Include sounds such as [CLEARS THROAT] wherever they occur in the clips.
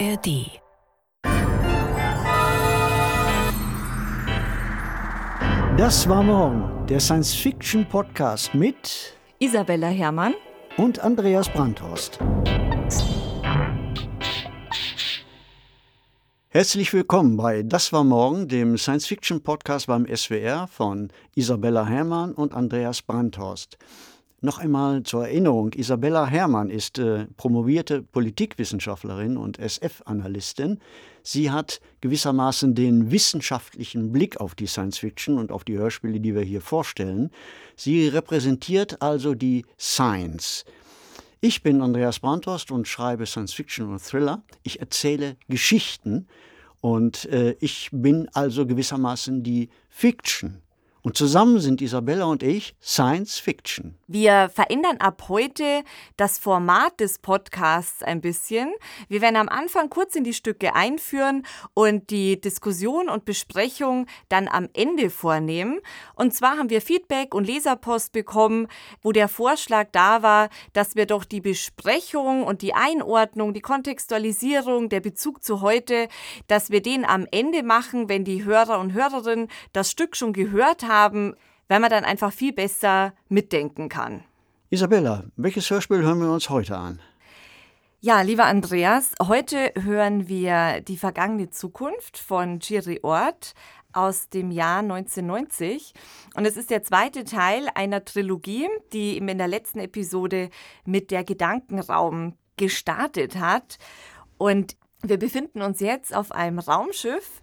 ARD. Das war morgen der Science-Fiction-Podcast mit Isabella Herrmann und Andreas Brandhorst. Herzlich willkommen bei Das war morgen, dem Science-Fiction-Podcast beim SWR von Isabella Herrmann und Andreas Brandhorst. Noch einmal zur Erinnerung, Isabella Herrmann ist äh, promovierte Politikwissenschaftlerin und SF-Analystin. Sie hat gewissermaßen den wissenschaftlichen Blick auf die Science-Fiction und auf die Hörspiele, die wir hier vorstellen. Sie repräsentiert also die Science. Ich bin Andreas Brandhorst und schreibe Science-Fiction und Thriller. Ich erzähle Geschichten und äh, ich bin also gewissermaßen die Fiction. Und zusammen sind Isabella und ich Science Fiction. Wir verändern ab heute das Format des Podcasts ein bisschen. Wir werden am Anfang kurz in die Stücke einführen und die Diskussion und Besprechung dann am Ende vornehmen. Und zwar haben wir Feedback und Leserpost bekommen, wo der Vorschlag da war, dass wir doch die Besprechung und die Einordnung, die Kontextualisierung, der Bezug zu heute, dass wir den am Ende machen, wenn die Hörer und Hörerinnen das Stück schon gehört haben haben, weil man dann einfach viel besser mitdenken kann. Isabella, welches Hörspiel hören wir uns heute an? Ja, lieber Andreas, heute hören wir Die vergangene Zukunft von Giri Ort aus dem Jahr 1990. Und es ist der zweite Teil einer Trilogie, die in der letzten Episode mit der Gedankenraum gestartet hat. Und wir befinden uns jetzt auf einem Raumschiff,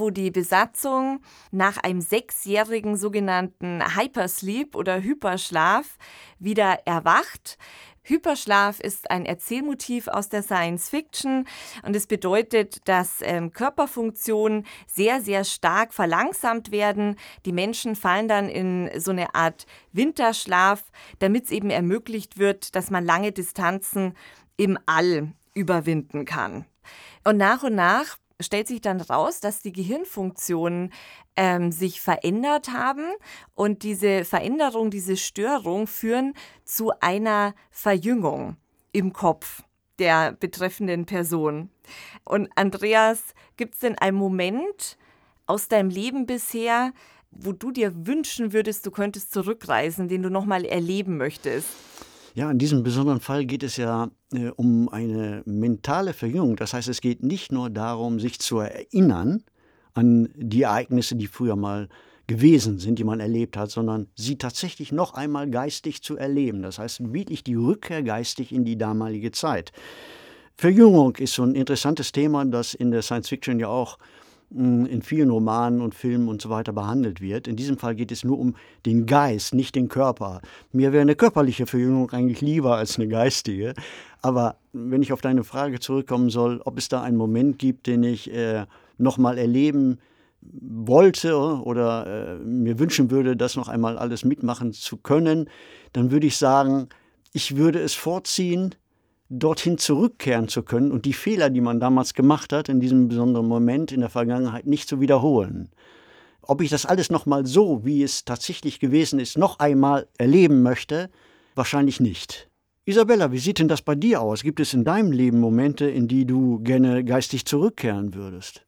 wo die Besatzung nach einem sechsjährigen sogenannten Hypersleep oder Hyperschlaf wieder erwacht. Hyperschlaf ist ein Erzählmotiv aus der Science Fiction und es bedeutet, dass ähm, Körperfunktionen sehr, sehr stark verlangsamt werden. Die Menschen fallen dann in so eine Art Winterschlaf, damit es eben ermöglicht wird, dass man lange Distanzen im All überwinden kann. Und nach und nach stellt sich dann raus, dass die Gehirnfunktionen ähm, sich verändert haben und diese Veränderung, diese Störung führen zu einer Verjüngung im Kopf der betreffenden Person. Und Andreas, gibt es denn einen Moment aus deinem Leben bisher, wo du dir wünschen würdest, du könntest zurückreisen, den du nochmal erleben möchtest? Ja, in diesem besonderen Fall geht es ja äh, um eine mentale Verjüngung. Das heißt, es geht nicht nur darum, sich zu erinnern an die Ereignisse, die früher mal gewesen sind, die man erlebt hat, sondern sie tatsächlich noch einmal geistig zu erleben. Das heißt, wirklich die Rückkehr geistig in die damalige Zeit. Verjüngung ist so ein interessantes Thema, das in der Science Fiction ja auch in vielen Romanen und Filmen und so weiter behandelt wird. In diesem Fall geht es nur um den Geist, nicht den Körper. Mir wäre eine körperliche Verjüngung eigentlich lieber als eine geistige. Aber wenn ich auf deine Frage zurückkommen soll, ob es da einen Moment gibt, den ich äh, nochmal erleben wollte oder äh, mir wünschen würde, das noch einmal alles mitmachen zu können, dann würde ich sagen, ich würde es vorziehen, dorthin zurückkehren zu können und die Fehler, die man damals gemacht hat, in diesem besonderen Moment in der Vergangenheit nicht zu wiederholen. Ob ich das alles nochmal so, wie es tatsächlich gewesen ist, noch einmal erleben möchte, wahrscheinlich nicht. Isabella, wie sieht denn das bei dir aus? Gibt es in deinem Leben Momente, in die du gerne geistig zurückkehren würdest?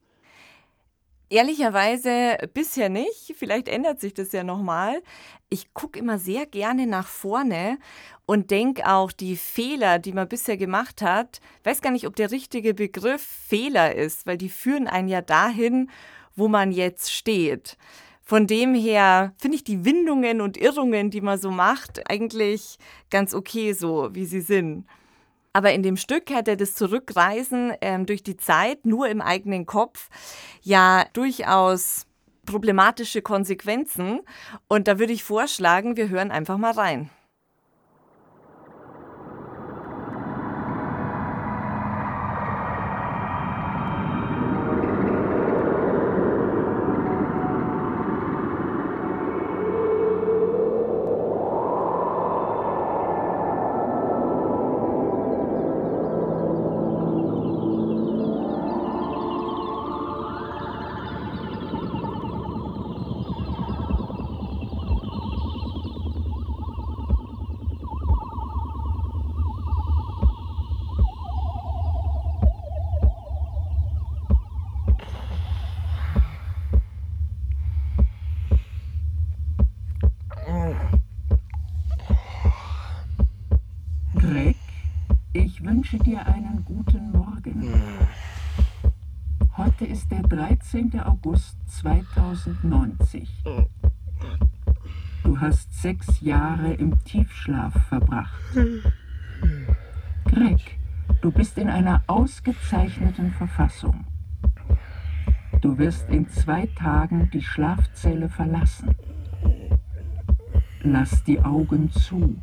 Ehrlicherweise bisher nicht. Vielleicht ändert sich das ja nochmal. Ich gucke immer sehr gerne nach vorne und denke auch, die Fehler, die man bisher gemacht hat, weiß gar nicht, ob der richtige Begriff Fehler ist, weil die führen einen ja dahin, wo man jetzt steht. Von dem her finde ich die Windungen und Irrungen, die man so macht, eigentlich ganz okay so, wie sie sind. Aber in dem Stück hätte das Zurückreisen ähm, durch die Zeit nur im eigenen Kopf ja durchaus problematische Konsequenzen. Und da würde ich vorschlagen, wir hören einfach mal rein. 2090. Du hast sechs Jahre im Tiefschlaf verbracht. Greg, du bist in einer ausgezeichneten Verfassung. Du wirst in zwei Tagen die Schlafzelle verlassen. Lass die Augen zu.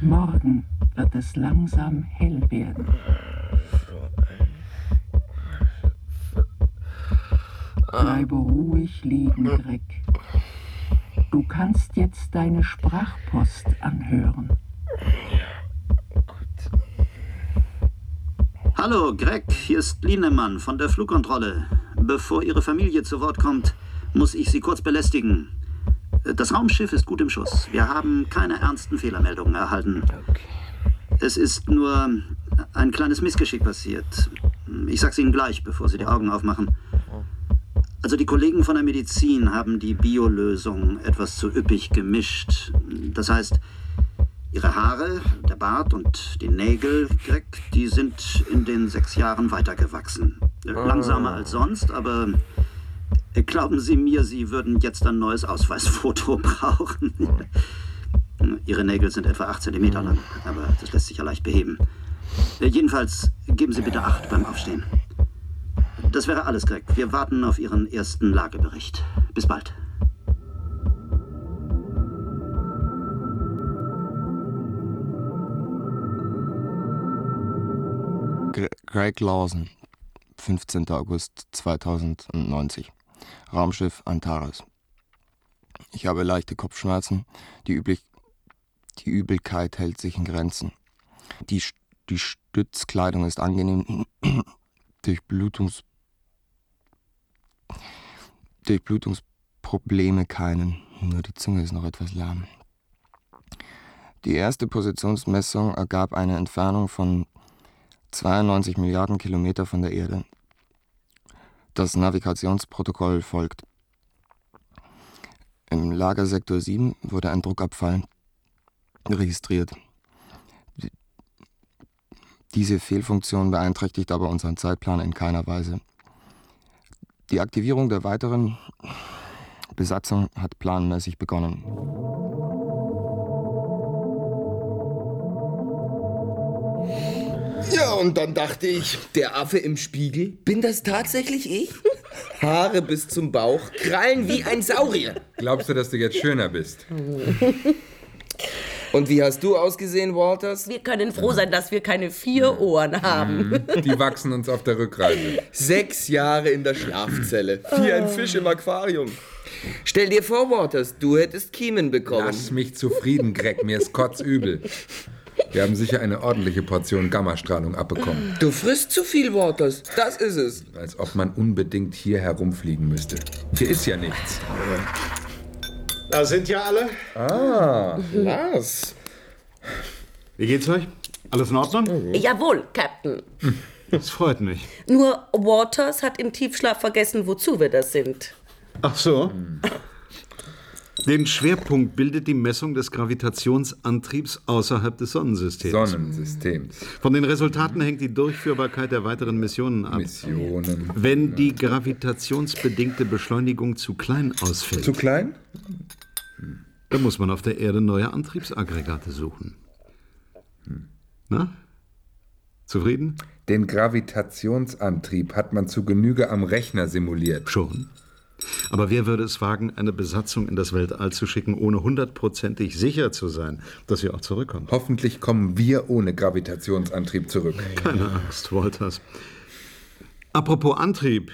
Morgen wird es langsam hell werden. Bleibe ruhig liegen, Greg. Du kannst jetzt deine Sprachpost anhören. Hallo, Greg, hier ist Lienemann von der Flugkontrolle. Bevor Ihre Familie zu Wort kommt, muss ich Sie kurz belästigen. Das Raumschiff ist gut im Schuss. Wir haben keine ernsten Fehlermeldungen erhalten. Es ist nur ein kleines Missgeschick passiert. Ich sag's Ihnen gleich, bevor Sie die Augen aufmachen. Also die Kollegen von der Medizin haben die Biolösung etwas zu üppig gemischt. Das heißt, ihre Haare, der Bart und die Nägel, Greg, die sind in den sechs Jahren weitergewachsen. Langsamer als sonst, aber glauben Sie mir, Sie würden jetzt ein neues Ausweisfoto [LAUGHS] brauchen. Ihre Nägel sind etwa 8 cm lang, aber das lässt sich ja leicht beheben. Jedenfalls geben Sie bitte Acht beim Aufstehen. Das wäre alles, Greg. Wir warten auf Ihren ersten Lagebericht. Bis bald. Greg Lawson, 15. August 2090. Raumschiff Antares. Ich habe leichte Kopfschmerzen. Die, Üblich die Übelkeit hält sich in Grenzen. Die, die Stützkleidung ist angenehm. [CLEARS THROAT] Durchblutungs Durchblutungsprobleme keinen. Nur die Zunge ist noch etwas lahm. Die erste Positionsmessung ergab eine Entfernung von 92 Milliarden Kilometer von der Erde. Das Navigationsprotokoll folgt. Im Lagersektor 7 wurde ein Druckabfall registriert. Diese Fehlfunktion beeinträchtigt aber unseren Zeitplan in keiner Weise. Die Aktivierung der weiteren Besatzung hat planmäßig begonnen. Ja, und dann dachte ich, der Affe im Spiegel, bin das tatsächlich ich? Haare bis zum Bauch, Krallen wie ein Saurier. Glaubst du, dass du jetzt schöner bist? [LAUGHS] Und wie hast du ausgesehen, Walters? Wir können froh sein, dass wir keine vier Ohren haben. Mhm. Die wachsen uns auf der Rückreise. Sechs Jahre in der Schlafzelle, wie ein Fisch im Aquarium. Stell dir vor, Waters, du hättest Kiemen bekommen. Lass mich zufrieden, Greg, mir ist kotzübel. Wir haben sicher eine ordentliche Portion Gammastrahlung abbekommen. Du frisst zu viel, Waters. Das ist es. Als ob man unbedingt hier herumfliegen müsste. Hier ist ja nichts. Da sind ja alle. Ah. Lars. Wie geht's euch? Alles in Ordnung? Jawohl, Captain. Das freut mich. Nur Waters hat im Tiefschlaf vergessen, wozu wir das sind. Ach so. Den Schwerpunkt bildet die Messung des Gravitationsantriebs außerhalb des Sonnensystems. Sonnensystems. Von den Resultaten hängt die Durchführbarkeit der weiteren Missionen ab. Missionen. Wenn die gravitationsbedingte Beschleunigung zu klein ausfällt, Zu klein? Dann muss man auf der Erde neue Antriebsaggregate suchen. Na? Zufrieden? Den Gravitationsantrieb hat man zu Genüge am Rechner simuliert. Schon. Aber wer würde es wagen, eine Besatzung in das Weltall zu schicken, ohne hundertprozentig sicher zu sein, dass sie auch zurückkommt? Hoffentlich kommen wir ohne Gravitationsantrieb zurück. Keine Angst, Wolters. Apropos Antrieb.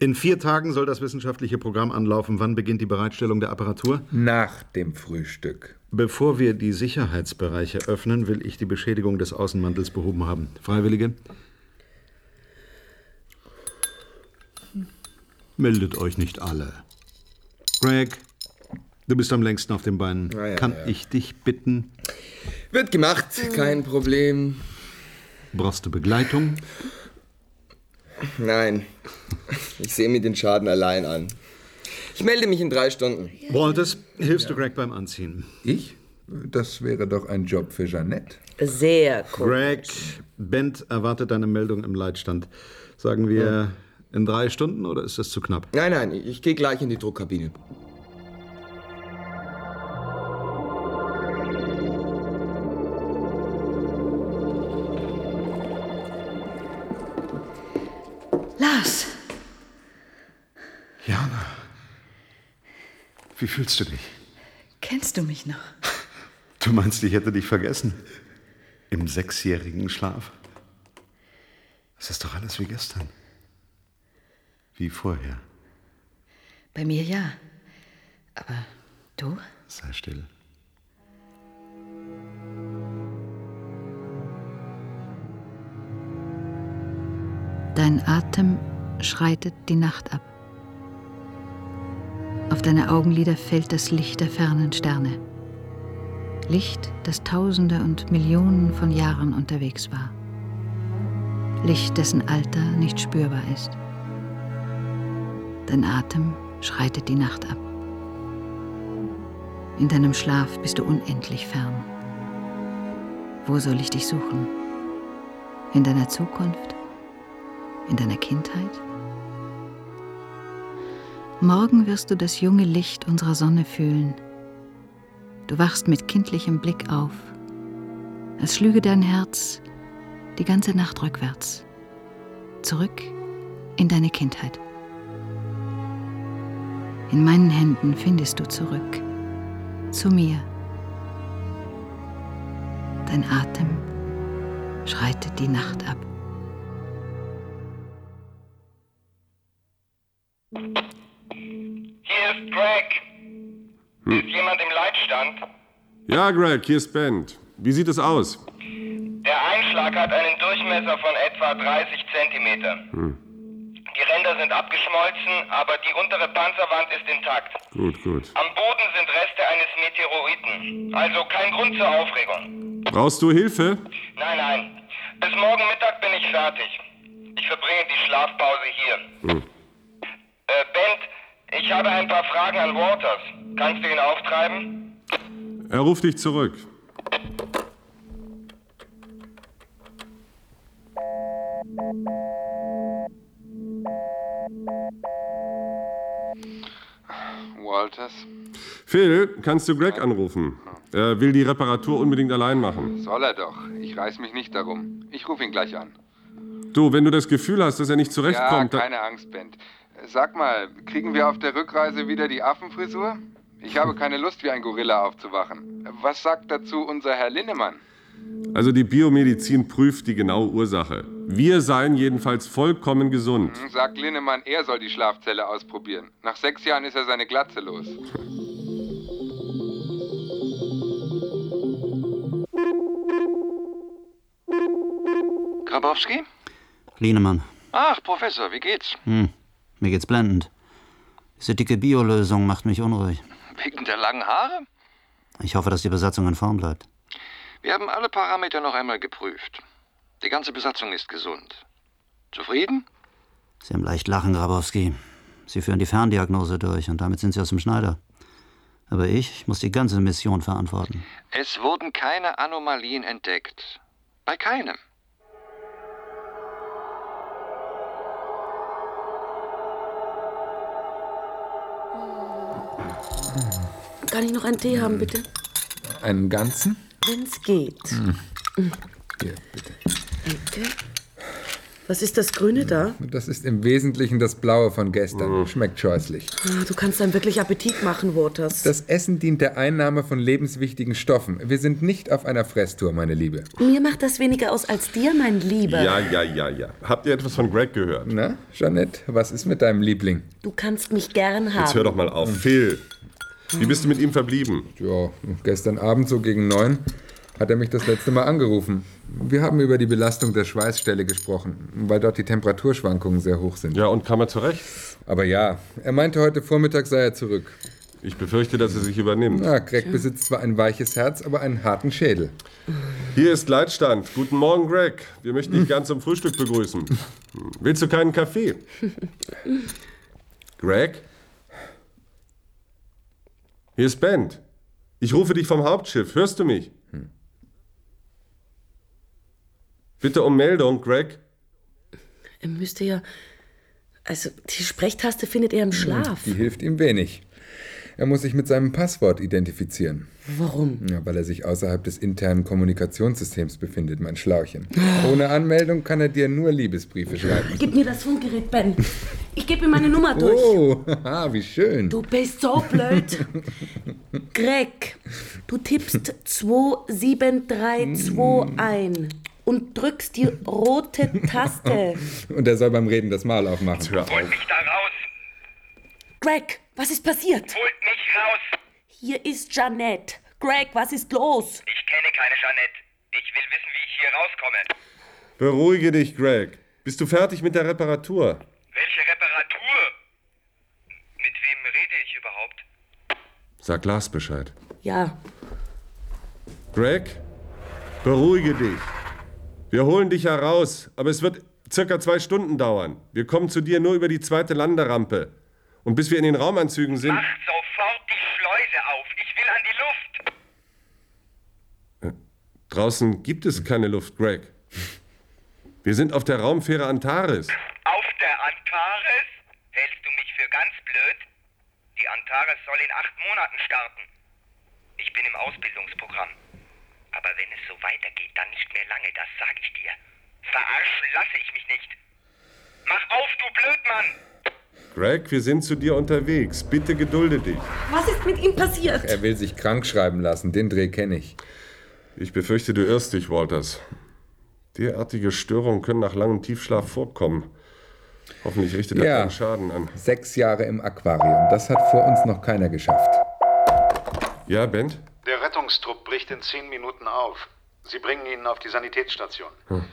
In vier Tagen soll das wissenschaftliche Programm anlaufen. Wann beginnt die Bereitstellung der Apparatur? Nach dem Frühstück. Bevor wir die Sicherheitsbereiche öffnen, will ich die Beschädigung des Außenmantels behoben haben. Freiwillige? Meldet euch nicht alle. Greg, du bist am längsten auf den Beinen. Ja, ja, Kann ja. ich dich bitten? Wird gemacht, kein Problem. Brauchst du Begleitung? Nein, ich sehe mir den Schaden allein an. Ich melde mich in drei Stunden. Walters, hilfst du Greg beim Anziehen? Ich? Das wäre doch ein Job für Jeannette. Sehr Greg, Bent erwartet deine Meldung im Leitstand. Sagen wir in drei Stunden oder ist das zu knapp? Nein, nein, ich gehe gleich in die Druckkabine. Wie fühlst du dich? kennst du mich noch? [LAUGHS] Du meinst, ich hätte dich vergessen? Im sechsjährigen Schlaf? Es ist doch alles wie gestern. Wie vorher. Bei mir ja. Aber du? Sei still. Dein Atem schreitet die Nacht ab. Deine Augenlider fällt das Licht der fernen Sterne. Licht, das Tausende und Millionen von Jahren unterwegs war. Licht, dessen Alter nicht spürbar ist. Dein Atem schreitet die Nacht ab. In deinem Schlaf bist du unendlich fern. Wo soll ich dich suchen? In deiner Zukunft? In deiner Kindheit? Morgen wirst du das junge Licht unserer Sonne fühlen. Du wachst mit kindlichem Blick auf, als schlüge dein Herz die ganze Nacht rückwärts, zurück in deine Kindheit. In meinen Händen findest du zurück, zu mir. Dein Atem schreitet die Nacht ab. Leitstand? Ja, Greg, hier ist Bent. Wie sieht es aus? Der Einschlag hat einen Durchmesser von etwa 30 Zentimeter. Hm. Die Ränder sind abgeschmolzen, aber die untere Panzerwand ist intakt. Gut, gut. Am Boden sind Reste eines Meteoriten. Also kein Grund zur Aufregung. Brauchst du Hilfe? Nein, nein. Bis morgen Mittag bin ich fertig. Ich verbringe die Schlafpause hier. Hm. Äh, Bent, ich habe ein paar Fragen an Waters. Kannst du ihn auftreiben? Er ruft dich zurück. Walters, Phil, kannst du Greg anrufen? Er will die Reparatur unbedingt allein machen. soll er doch. Ich reiß mich nicht darum. Ich rufe ihn gleich an. Du, wenn du das Gefühl hast, dass er nicht Ja, zurechtkommt, dann- keine Angst, Bent. Sag mal, kriegen wir auf der Rückreise wieder die Affenfrisur? Ich habe keine Lust, wie ein Gorilla aufzuwachen. Was sagt dazu unser Herr Linnemann? also die Biomedizin prüft die genaue Ursache. Wir seien jedenfalls vollkommen gesund. Hm, Sagt Linnemann, er soll die Schlafzelle ausprobieren. Nach sechs Jahren ist er seine Glatze los. Grabowski? Lienemann. Ach, Professor, wie geht's? Hm, mir geht's blendend. Diese dicke Biolösung macht mich unruhig. Wegen der langen Haare? Ich hoffe, dass die Besatzung in Form bleibt. Wir haben alle Parameter noch einmal geprüft. Die ganze Besatzung ist gesund. Zufrieden? Sie haben leicht lachen, Grabowski. Sie führen die Ferndiagnose durch und damit sind Sie aus dem Schneider. Aber ich muss die ganze Mission verantworten. Es wurden keine Anomalien entdeckt. Bei keinem. Kann ich noch einen Tee haben, bitte? Einen ganzen? Wenn's geht. Hm. Mhm. Hier, bitte. Danke. Was ist das Grüne da? Das ist im Wesentlichen das Blaue von gestern. Schmeckt scheußlich. Ah, Du kannst dann wirklich Appetit machen, Waters. Das Essen dient der Einnahme von lebenswichtigen Stoffen. Wir sind nicht auf einer Fresstour, meine Liebe. Mir macht das weniger aus als dir, mein Lieber. Ja, ja, ja, ja. Habt ihr etwas von Greg gehört? Na, Jeanette, was ist mit deinem Liebling? Du kannst mich gern haben. Jetzt hör doch mal auf. Phil, wie bist du mit ihm verblieben? Ja, gestern Abend so gegen neun hat er mich das letzte Mal angerufen. Wir haben über die Belastung der Schweißstelle gesprochen, weil dort die Temperaturschwankungen sehr hoch sind. Ja, und kam er zurecht? Aber ja, er meinte, heute Vormittag sei er zurück. Ich befürchte, dass er sich übernimmt. Na, Greg besitzt zwar ein weiches Herz, aber einen harten Schädel. Hier ist Leitstand. Guten Morgen, Greg. Wir möchten dich gern zum Frühstück begrüßen. Willst du keinen Kaffee? [LAUGHS] Greg? Hier ist Bent. Ich rufe dich vom Hauptschiff. Hörst du mich? Bitte um Meldung, Greg. Er müsste ja. Also, die Sprechtaste findet er im Schlaf. Die hilft ihm wenig. Er muss sich mit seinem Passwort identifizieren. Warum? Ja, weil er sich außerhalb des internen Kommunikationssystems befindet, mein Schlauchen. Ohne Anmeldung kann er dir nur Liebesbriefe schreiben. Gib mir das Funkgerät, Ben. Ich gebe ihm meine Nummer durch. Oh, [LAUGHS] haha, wie schön. Du bist so blöd. [LAUGHS] Greg, du tippst 27321 ein und drückst die rote Taste. [LAUGHS] Und er soll beim Reden das Maul aufmachen. Hör auf. Holt mich da raus! Greg, was ist passiert? Holt mich raus! Hier ist Jeanette. Greg, was ist los? Ich kenne keine Jeanette. Ich will wissen, wie ich hier rauskomme. Beruhige dich, Greg. Bist du fertig mit der Reparatur? Welche Reparatur? Mit wem rede ich überhaupt? Sag Lars Bescheid. Ja, Greg, beruhige dich. Wir holen dich heraus, aber es wird circa zwei Stunden dauern. Wir kommen zu dir nur über die zweite Landerampe. Und bis wir in den Raumanzügen sind. Macht sofort die Schleuse auf. Ich will an die Luft. Draußen gibt es keine Luft, Greg. Wir sind auf der Raumfähre Antares. Auf der Antares? Hältst du mich für ganz blöd? Die Antares soll in acht Monaten starten. Ich bin im Ausbildungsprogramm. Aber wenn es so weitergeht, dann nicht mehr lange, das sag ich dir. Verarschen lasse ich mich nicht. Mach auf, du Blödmann! Greg, wir sind zu dir unterwegs. Bitte gedulde dich. was ist mit ihm passiert? Er will sich krank schreiben lassen. Den Dreh kenne ich. Ich befürchte, du irrst dich, Walters. Derartige Störungen können nach langem Tiefschlaf vorkommen. Hoffentlich richtet er Ja. keinen Schaden an. Sechs Jahre im Aquarium. Das hat vor uns noch keiner geschafft. Ja, Bent? Der Rettungstrupp bricht in zehn Minuten auf. Sie bringen ihn auf die Sanitätsstation. Hm.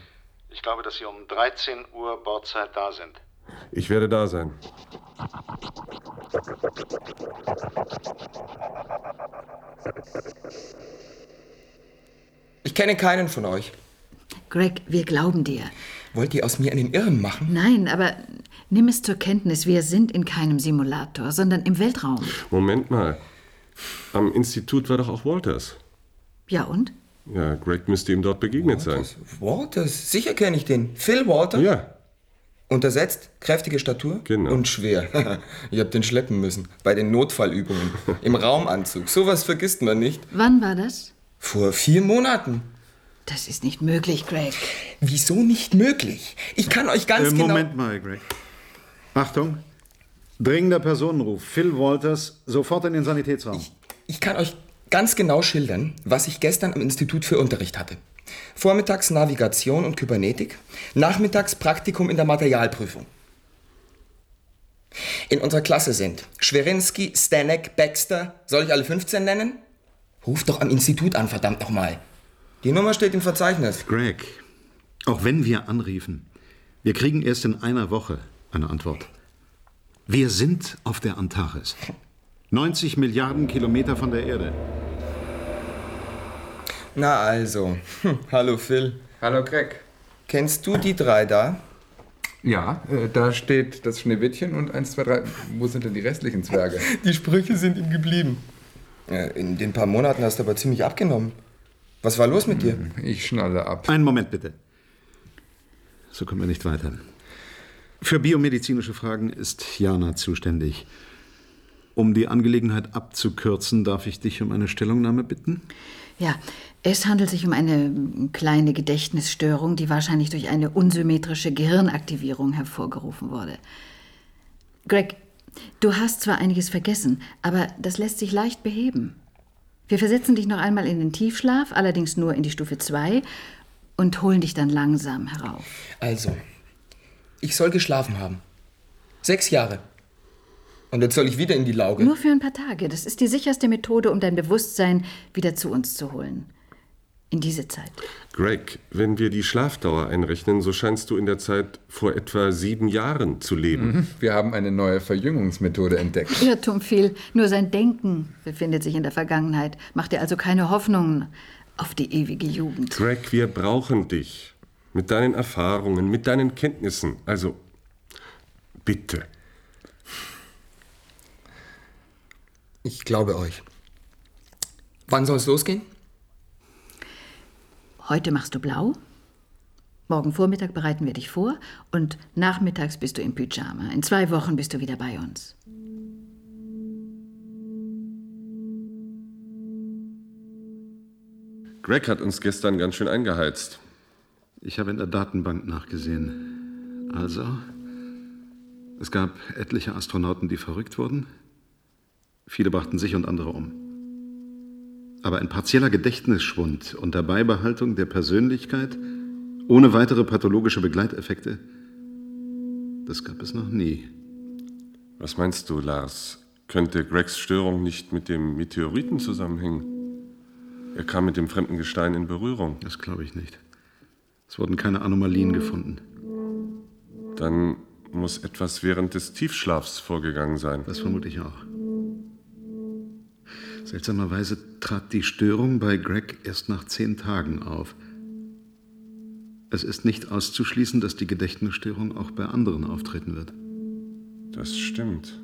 Ich glaube, dass Sie um 13 Uhr Bordzeit da sind. Ich werde da sein. Ich kenne keinen von euch. Greg, wir glauben dir. Wollt ihr aus mir einen Irren machen? Nein, aber nimm es zur Kenntnis, wir sind in keinem Simulator, sondern im Weltraum. Moment mal. Am Institut war doch auch Walters. Ja und? Ja, Greg müsste ihm dort begegnet sein. Walters, sicher kenne ich den. Phil Walter? Ja. Untersetzt, kräftige Statur Genau. und schwer. [LAUGHS] ich hab den schleppen müssen. Bei den Notfallübungen. Im Raumanzug. Sowas vergisst man nicht. Wann war das? Vor vier Monaten. Das ist nicht möglich, Greg. Wieso nicht möglich? Ich kann euch ganz Äh, genau... Moment mal, Greg. Achtung. Dringender Personenruf. Phil Walters, sofort in den Sanitätsraum. Ich kann euch ganz genau schildern, was ich gestern am Institut für Unterricht hatte. Vormittags Navigation und Kybernetik, nachmittags Praktikum in der Materialprüfung. In unserer Klasse sind Schwerinski, Stanek, Baxter, soll ich alle 15 nennen? Ruft doch am Institut an, verdammt nochmal. Die Nummer steht im Verzeichnis. Greg, auch wenn wir anriefen, wir kriegen erst in einer Woche eine Antwort. Wir sind auf der Antares. 90 Milliarden Kilometer von der Erde. Na also, hm, hallo Phil. Hallo Greg. Kennst du die drei da? Ja, äh, da steht das Schneewittchen und eins, zwei, drei. Wo sind denn die restlichen Zwerge? [LAUGHS] Die Sprüche sind ihm geblieben. Ja, in den paar Monaten hast du aber ziemlich abgenommen. Was war los mit dir? Ich schnalle ab. Einen Moment bitte. So kommen wir nicht weiter. Für biomedizinische Fragen ist Jana zuständig. Um die Angelegenheit abzukürzen, darf ich dich um eine Stellungnahme bitten? Ja, es handelt sich um eine kleine Gedächtnisstörung, die wahrscheinlich durch eine unsymmetrische Gehirnaktivierung hervorgerufen wurde. Greg, du hast zwar einiges vergessen, aber das lässt sich leicht beheben. Wir versetzen dich noch einmal in den Tiefschlaf, allerdings nur in die Stufe 2 und holen dich dann langsam herauf. Also, ich soll geschlafen haben. Sechs Jahre. Und jetzt soll ich wieder in die Lauge. Nur für ein paar Tage. Das ist die sicherste Methode, um dein Bewusstsein wieder zu uns zu holen. In diese Zeit. Greg, wenn wir die Schlafdauer einrechnen, so scheinst du in der Zeit vor etwa sieben Jahren zu leben. Mhm. Wir haben eine neue Verjüngungsmethode entdeckt. Irrtum viel. Nur sein Denken befindet sich in der Vergangenheit. Mach dir also keine Hoffnungen auf die ewige Jugend. Greg, wir brauchen dich. Mit deinen Erfahrungen, mit deinen Kenntnissen. Also, bitte. Ich glaube euch. Wann soll es losgehen? Heute machst du blau. Morgen Vormittag bereiten wir dich vor und nachmittags bist du im Pyjama. In zwei Wochen bist du wieder bei uns. Greg hat uns gestern ganz schön eingeheizt. Ich habe in der Datenbank nachgesehen. Also, es gab etliche Astronauten, die verrückt wurden. Viele brachten sich und andere um. Aber ein partieller Gedächtnisschwund unter Beibehaltung der Persönlichkeit, ohne weitere pathologische Begleiteffekte, das gab es noch nie. Was meinst du, Lars? Könnte Gregs Störung nicht mit dem Meteoriten zusammenhängen? Er kam mit dem fremden Gestein in Berührung. Das glaube ich nicht. Es wurden keine Anomalien gefunden. Dann muss etwas während des Tiefschlafs vorgegangen sein. Das vermute ich auch. Seltsamerweise trat die Störung bei Greg erst nach zehn Tagen auf. Es ist nicht auszuschließen, dass die Gedächtnisstörung auch bei anderen auftreten wird. Das stimmt.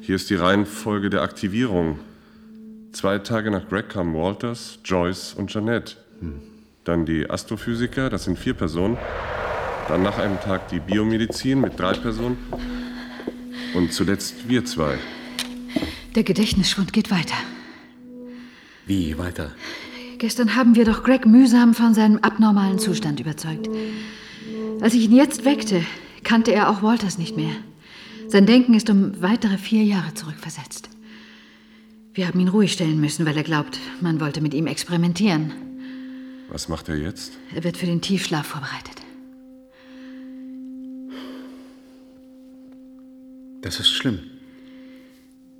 Hier ist die Reihenfolge der Aktivierung. Zwei Tage nach Greg kamen Walters, Joyce und Jeanette. Hm. Dann die Astrophysiker, das sind vier Personen. Dann nach einem Tag die Biomedizin mit drei Personen. Und zuletzt wir zwei. Der Gedächtnisschwund geht weiter. Wie weiter? Gestern haben wir doch Greg mühsam von seinem abnormalen Zustand überzeugt. Als ich ihn jetzt weckte, kannte er auch Walters nicht mehr. Sein Denken ist um weitere vier Jahre zurückversetzt. Wir haben ihn ruhig stellen müssen, weil er glaubt, man wollte mit ihm experimentieren. Was macht er jetzt? Er wird für den Tiefschlaf vorbereitet. Das ist schlimm.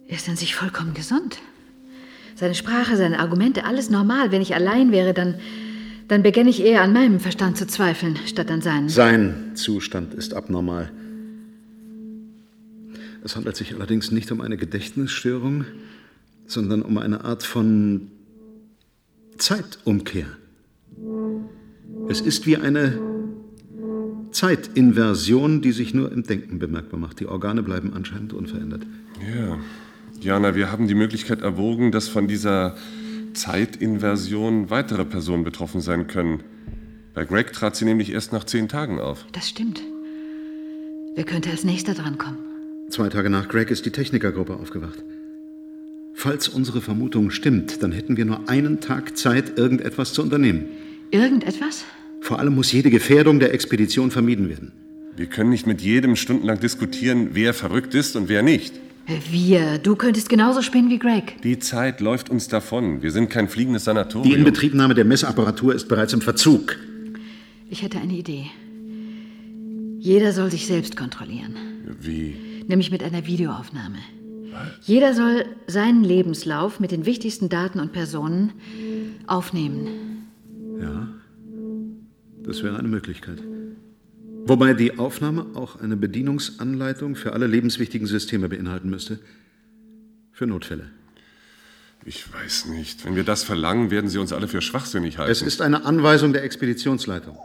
Er ist an sich vollkommen gesund. Seine Sprache, seine Argumente, alles normal. Wenn ich allein wäre, dann, dann beginne ich eher an meinem Verstand zu zweifeln, statt an seinen. Sein Zustand ist abnormal. Es handelt sich allerdings nicht um eine Gedächtnisstörung, sondern um eine Art von Zeitumkehr. Es ist wie eine Zeitinversion, die sich nur im Denken bemerkbar macht. Die Organe bleiben anscheinend unverändert. Ja. Jana, wir haben die Möglichkeit erwogen, dass von dieser Zeitinversion weitere Personen betroffen sein können. Bei Greg trat sie nämlich erst nach zehn Tagen auf. Das stimmt. Wer könnte als nächster drankommen? Zwei Tage nach Greg ist die Technikergruppe aufgewacht. Falls unsere Vermutung stimmt, dann hätten wir nur einen Tag Zeit, irgendetwas zu unternehmen. Irgendetwas? Vor allem muss jede Gefährdung der Expedition vermieden werden. Wir können nicht mit jedem stundenlang diskutieren, wer verrückt ist und wer nicht. Wir? Du könntest genauso spinnen wie Greg. Die Zeit läuft uns davon. Wir sind kein fliegendes Sanatorium. Die Inbetriebnahme der Messapparatur ist bereits im Verzug. Ich hätte eine Idee. Jeder soll sich selbst kontrollieren. Wie? Nämlich mit einer Videoaufnahme. Jeder soll seinen Lebenslauf mit den wichtigsten Daten und Personen aufnehmen. Ja, das wäre eine Möglichkeit. Wobei die Aufnahme auch eine Bedienungsanleitung für alle lebenswichtigen Systeme beinhalten müsste. Für Notfälle. Ich weiß nicht. Wenn wir das verlangen, werden Sie uns alle für schwachsinnig halten. Es ist eine Anweisung der Expeditionsleitung.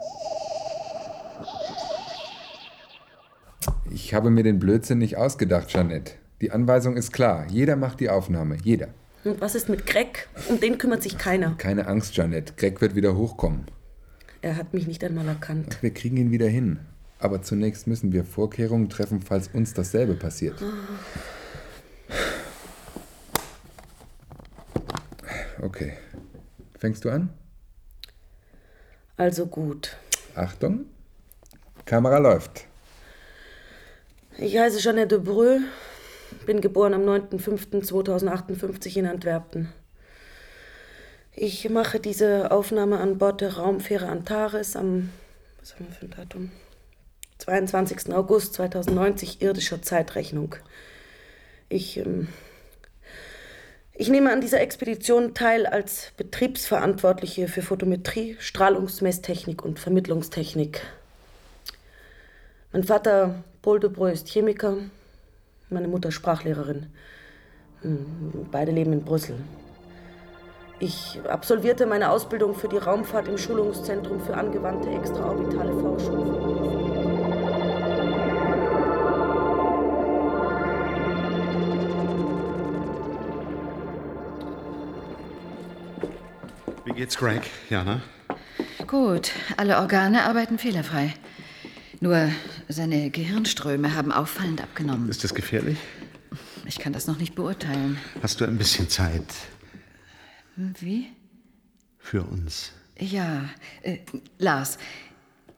Ich habe mir den Blödsinn nicht ausgedacht, Jeanette. Die Anweisung ist klar. Jeder macht die Aufnahme. Jeder. Und was ist mit Greg? Um den kümmert sich keiner. Keine Angst, Jeanette. Greg wird wieder hochkommen. Er hat mich nicht einmal erkannt. Wir kriegen ihn wieder hin. Aber zunächst müssen wir Vorkehrungen treffen, falls uns dasselbe passiert. Okay. Fängst du an? Also gut. Achtung. Kamera läuft. Ich heiße Jeanette Breu, bin geboren am 9.05.2058 in Antwerpen. Ich mache diese Aufnahme an Bord der Raumfähre Antares am, was haben wir für ein Datum? 22. August 2090 irdischer Zeitrechnung. Ich, ähm, ich nehme an dieser Expedition teil als Betriebsverantwortliche für Photometrie, Strahlungsmesstechnik und Vermittlungstechnik. Mein Vater Paul de Breu ist Chemiker, meine Mutter Sprachlehrerin. Hm, beide leben in Brüssel. Ich absolvierte meine Ausbildung für die Raumfahrt im Schulungszentrum für angewandte extraorbitale Forschung. geht's Greg, Jana? Gut, alle Organe arbeiten fehlerfrei. Nur seine Gehirnströme haben auffallend abgenommen. Ist das gefährlich? Ich kann das noch nicht beurteilen. Hast du ein bisschen Zeit Wie? für uns? Ja, äh, Lars,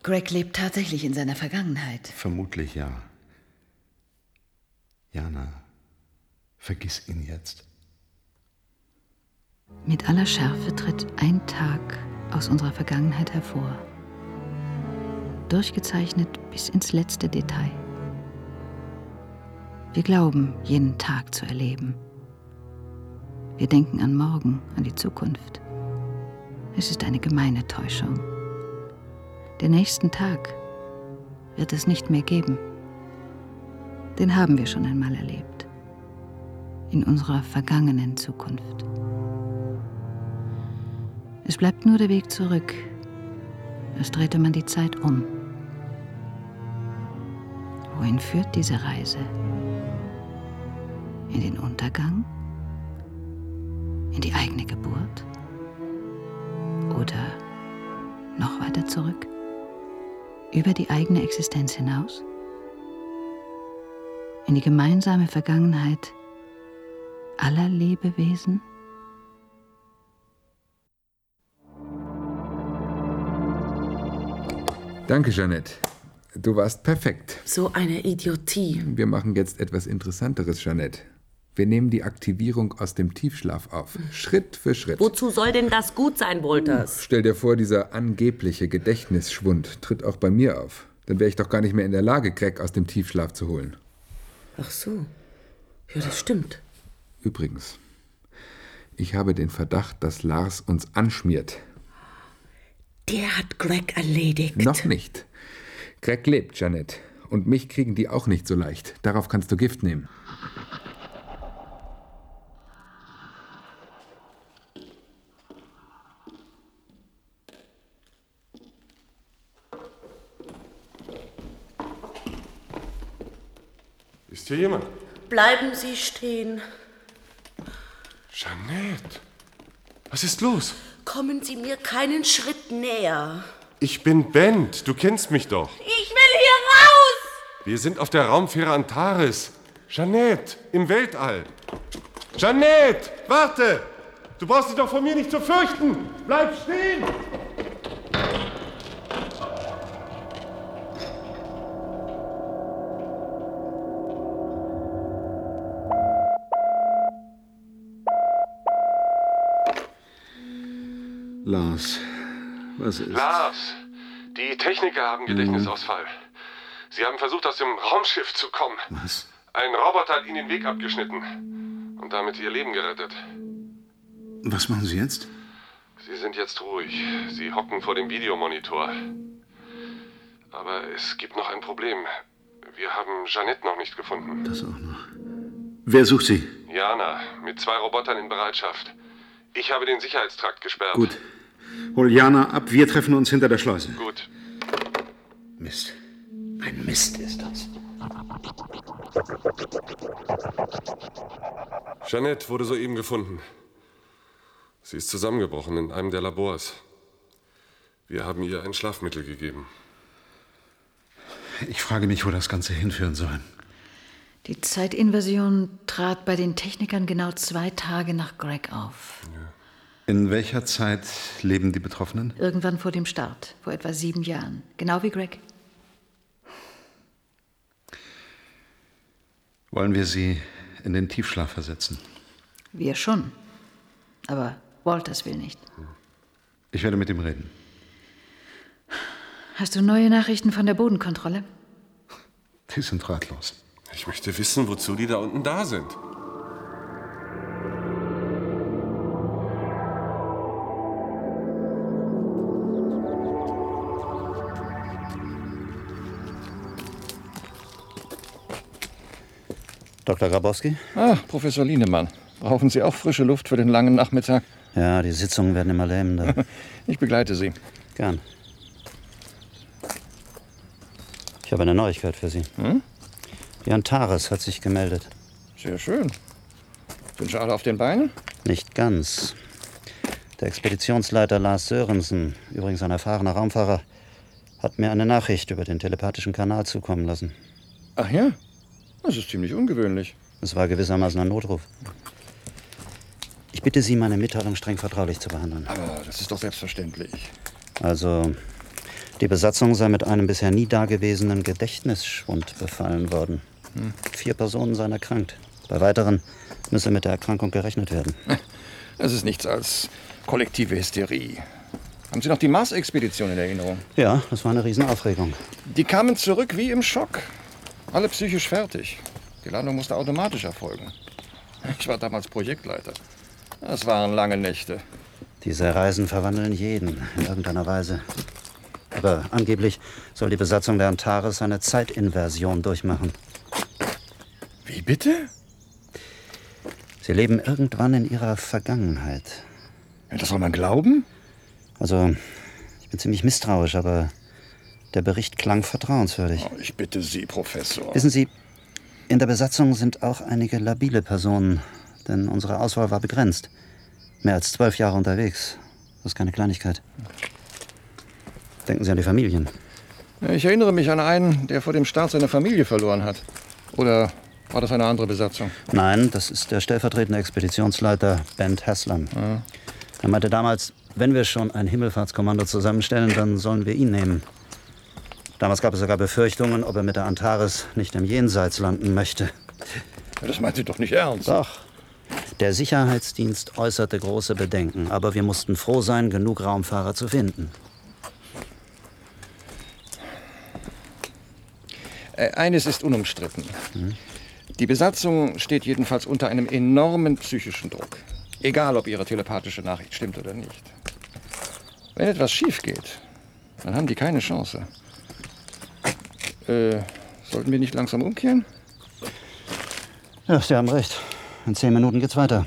Greg lebt tatsächlich in seiner Vergangenheit. Vermutlich ja. Jana, vergiss ihn jetzt. Mit aller Schärfe tritt ein Tag aus unserer Vergangenheit hervor. Durchgezeichnet bis ins letzte Detail. Wir glauben, jenen Tag zu erleben. Wir denken an morgen, an die Zukunft. Es ist eine gemeine Täuschung. Den nächsten Tag wird es nicht mehr geben. Den haben wir schon einmal erlebt. In unserer vergangenen Zukunft. Es bleibt nur der Weg zurück. Als drehte man die Zeit um. Wohin führt diese Reise? In den Untergang? In die eigene Geburt? Oder noch weiter zurück? Über die eigene Existenz hinaus? In die gemeinsame Vergangenheit aller Lebewesen? Danke, Jeanette. Du warst perfekt. So eine Idiotie. Wir machen jetzt etwas Interessanteres, Jeanette. Wir nehmen die Aktivierung aus dem Tiefschlaf auf. Schritt für Schritt. Wozu soll denn das gut sein, Wolters? Stell dir vor, dieser angebliche Gedächtnisschwund tritt auch bei mir auf. Dann wäre ich doch gar nicht mehr in der Lage, Greg aus dem Tiefschlaf zu holen. Ach so. Ja, das stimmt. Übrigens, ich habe den Verdacht, dass Lars uns anschmiert. Der hat Greg erledigt. Noch nicht. Greg lebt, Janet. Und mich kriegen die auch nicht so leicht. Darauf kannst du Gift nehmen. Hier jemand? Bleiben Sie stehen. Jeanette, was ist los? Kommen Sie mir keinen Schritt näher. Ich bin Bent, du kennst mich doch. Ich will hier raus! Wir sind auf der Raumfähre Antares. Jeanette, im Weltall. Jeanette, warte! Du brauchst dich doch vor mir nicht zu fürchten. Bleib stehen! Lars, was ist? Lars, die Techniker haben Gedächtnisausfall. Sie haben versucht, aus dem Raumschiff zu kommen. Was? Ein Roboter hat ihnen den Weg abgeschnitten und damit ihr Leben gerettet. Was machen Sie jetzt? Sie sind jetzt ruhig. Sie hocken vor dem Videomonitor. Aber es gibt noch ein Problem. Wir haben Jeanette noch nicht gefunden. Das auch noch. Wer sucht Sie? Jana, mit zwei Robotern in Bereitschaft. Ich habe den Sicherheitstrakt gesperrt. Gut. Hol Jana ab, wir treffen uns hinter der Schleuse. Gut. Mist. Ein Mist ist das. Jeanette wurde soeben gefunden. Sie ist zusammengebrochen in einem der Labors. Wir haben ihr ein Schlafmittel gegeben. Ich frage mich, wo das Ganze hinführen soll. Die Zeitinvasion trat bei den Technikern genau zwei Tage nach Greg auf. In welcher Zeit leben die Betroffenen? Irgendwann vor dem Start, vor etwa sieben Jahren. Genau wie Greg. Wollen wir sie in den Tiefschlaf versetzen? Wir schon. Aber Walters will nicht. Ich werde mit ihm reden. Hast du neue Nachrichten von der Bodenkontrolle? Die sind ratlos. Ich möchte wissen, wozu die da unten da sind. Dr. Grabowski? Ah, Professor Lienemann. Brauchen Sie auch frische Luft für den langen Nachmittag? Ja, die Sitzungen werden immer lähmender. [LAUGHS] Ich begleite Sie. Gern. Ich habe eine Neuigkeit für Sie. Hm? Die Antares hat sich gemeldet. Sehr schön. Sind Sie alle auf den Beinen? Nicht ganz. Der Expeditionsleiter Lars Sörensen, übrigens ein erfahrener Raumfahrer, hat mir eine Nachricht über den telepathischen Kanal zukommen lassen. Ach ja? Das ist ziemlich ungewöhnlich. Es war gewissermaßen ein Notruf. Ich bitte Sie, meine Mitteilung streng vertraulich zu behandeln. Aber das ist doch selbstverständlich. Also, die Besatzung sei mit einem bisher nie dagewesenen Gedächtnisschwund befallen worden. Hm. Vier Personen seien erkrankt. Bei weiteren müsse mit der Erkrankung gerechnet werden. [LAUGHS] Es ist nichts als kollektive Hysterie. Haben Sie noch die Mars-Expedition in Erinnerung? Ja, das war eine Riesenaufregung. Die kamen zurück wie im Schock. Alle psychisch fertig. Die Landung musste automatisch erfolgen. Ich war damals Projektleiter. Das waren lange Nächte. Diese Reisen verwandeln jeden in irgendeiner Weise. Aber angeblich soll die Besatzung der Antares eine Zeitinversion durchmachen. Wie bitte? Sie leben irgendwann in ihrer Vergangenheit. Das soll man glauben? Also, ich bin ziemlich misstrauisch, aber der Bericht klang vertrauenswürdig. Oh, ich bitte Sie, Professor. Wissen Sie, in der Besatzung sind auch einige labile Personen, denn unsere Auswahl war begrenzt. Mehr als zwölf Jahre unterwegs. Das ist keine Kleinigkeit. Denken Sie an die Familien. Ich erinnere mich an einen, der vor dem Start seine Familie verloren hat. Oder war das eine andere Besatzung? Nein, das ist der stellvertretende Expeditionsleiter Bent Haslam. Ja. Er meinte damals, wenn wir schon ein Himmelfahrtskommando zusammenstellen, dann sollen wir ihn nehmen. Damals gab es sogar Befürchtungen, ob er mit der Antares nicht im Jenseits landen möchte. Das meint Sie doch nicht ernst. Doch. Der Sicherheitsdienst äußerte große Bedenken, aber wir mussten froh sein, genug Raumfahrer zu finden. Äh, eines ist unumstritten. Hm? Die Besatzung steht jedenfalls unter einem enormen psychischen Druck. Egal, ob ihre telepathische Nachricht stimmt oder nicht. Wenn etwas schief geht, dann haben die keine Chance. Äh, sollten wir nicht langsam umkehren? Ja, Sie haben recht. In zehn Minuten geht's weiter.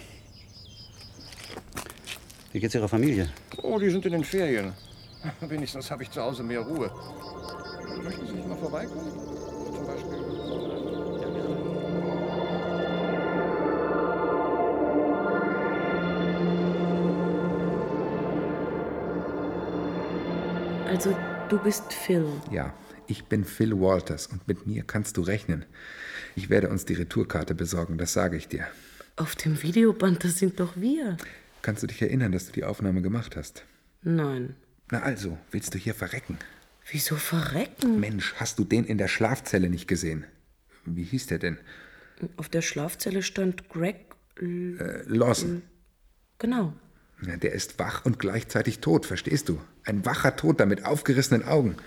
Wie geht's Ihrer Familie? Oh, die sind in den Ferien. [LAUGHS] Wenigstens habe ich zu Hause mehr Ruhe. Möchten Sie nicht mal vorbeikommen? Zum Beispiel. Also, du bist Phil. Ja, ich bin Phil Walters und mit mir kannst du rechnen. Ich werde uns die Retourkarte besorgen, das sage ich dir. Auf dem Videoband, das sind doch wir. Kannst du dich erinnern, dass du die Aufnahme gemacht hast? Nein. Na also, willst du hier verrecken? Wieso verrecken? Mensch, hast du den in der Schlafzelle nicht gesehen? Wie hieß der denn? Auf der Schlafzelle stand Greg. L Äh, Lawson. Genau. Ja, der ist wach und gleichzeitig tot, verstehst du? Ein wacher Toter mit aufgerissenen Augen.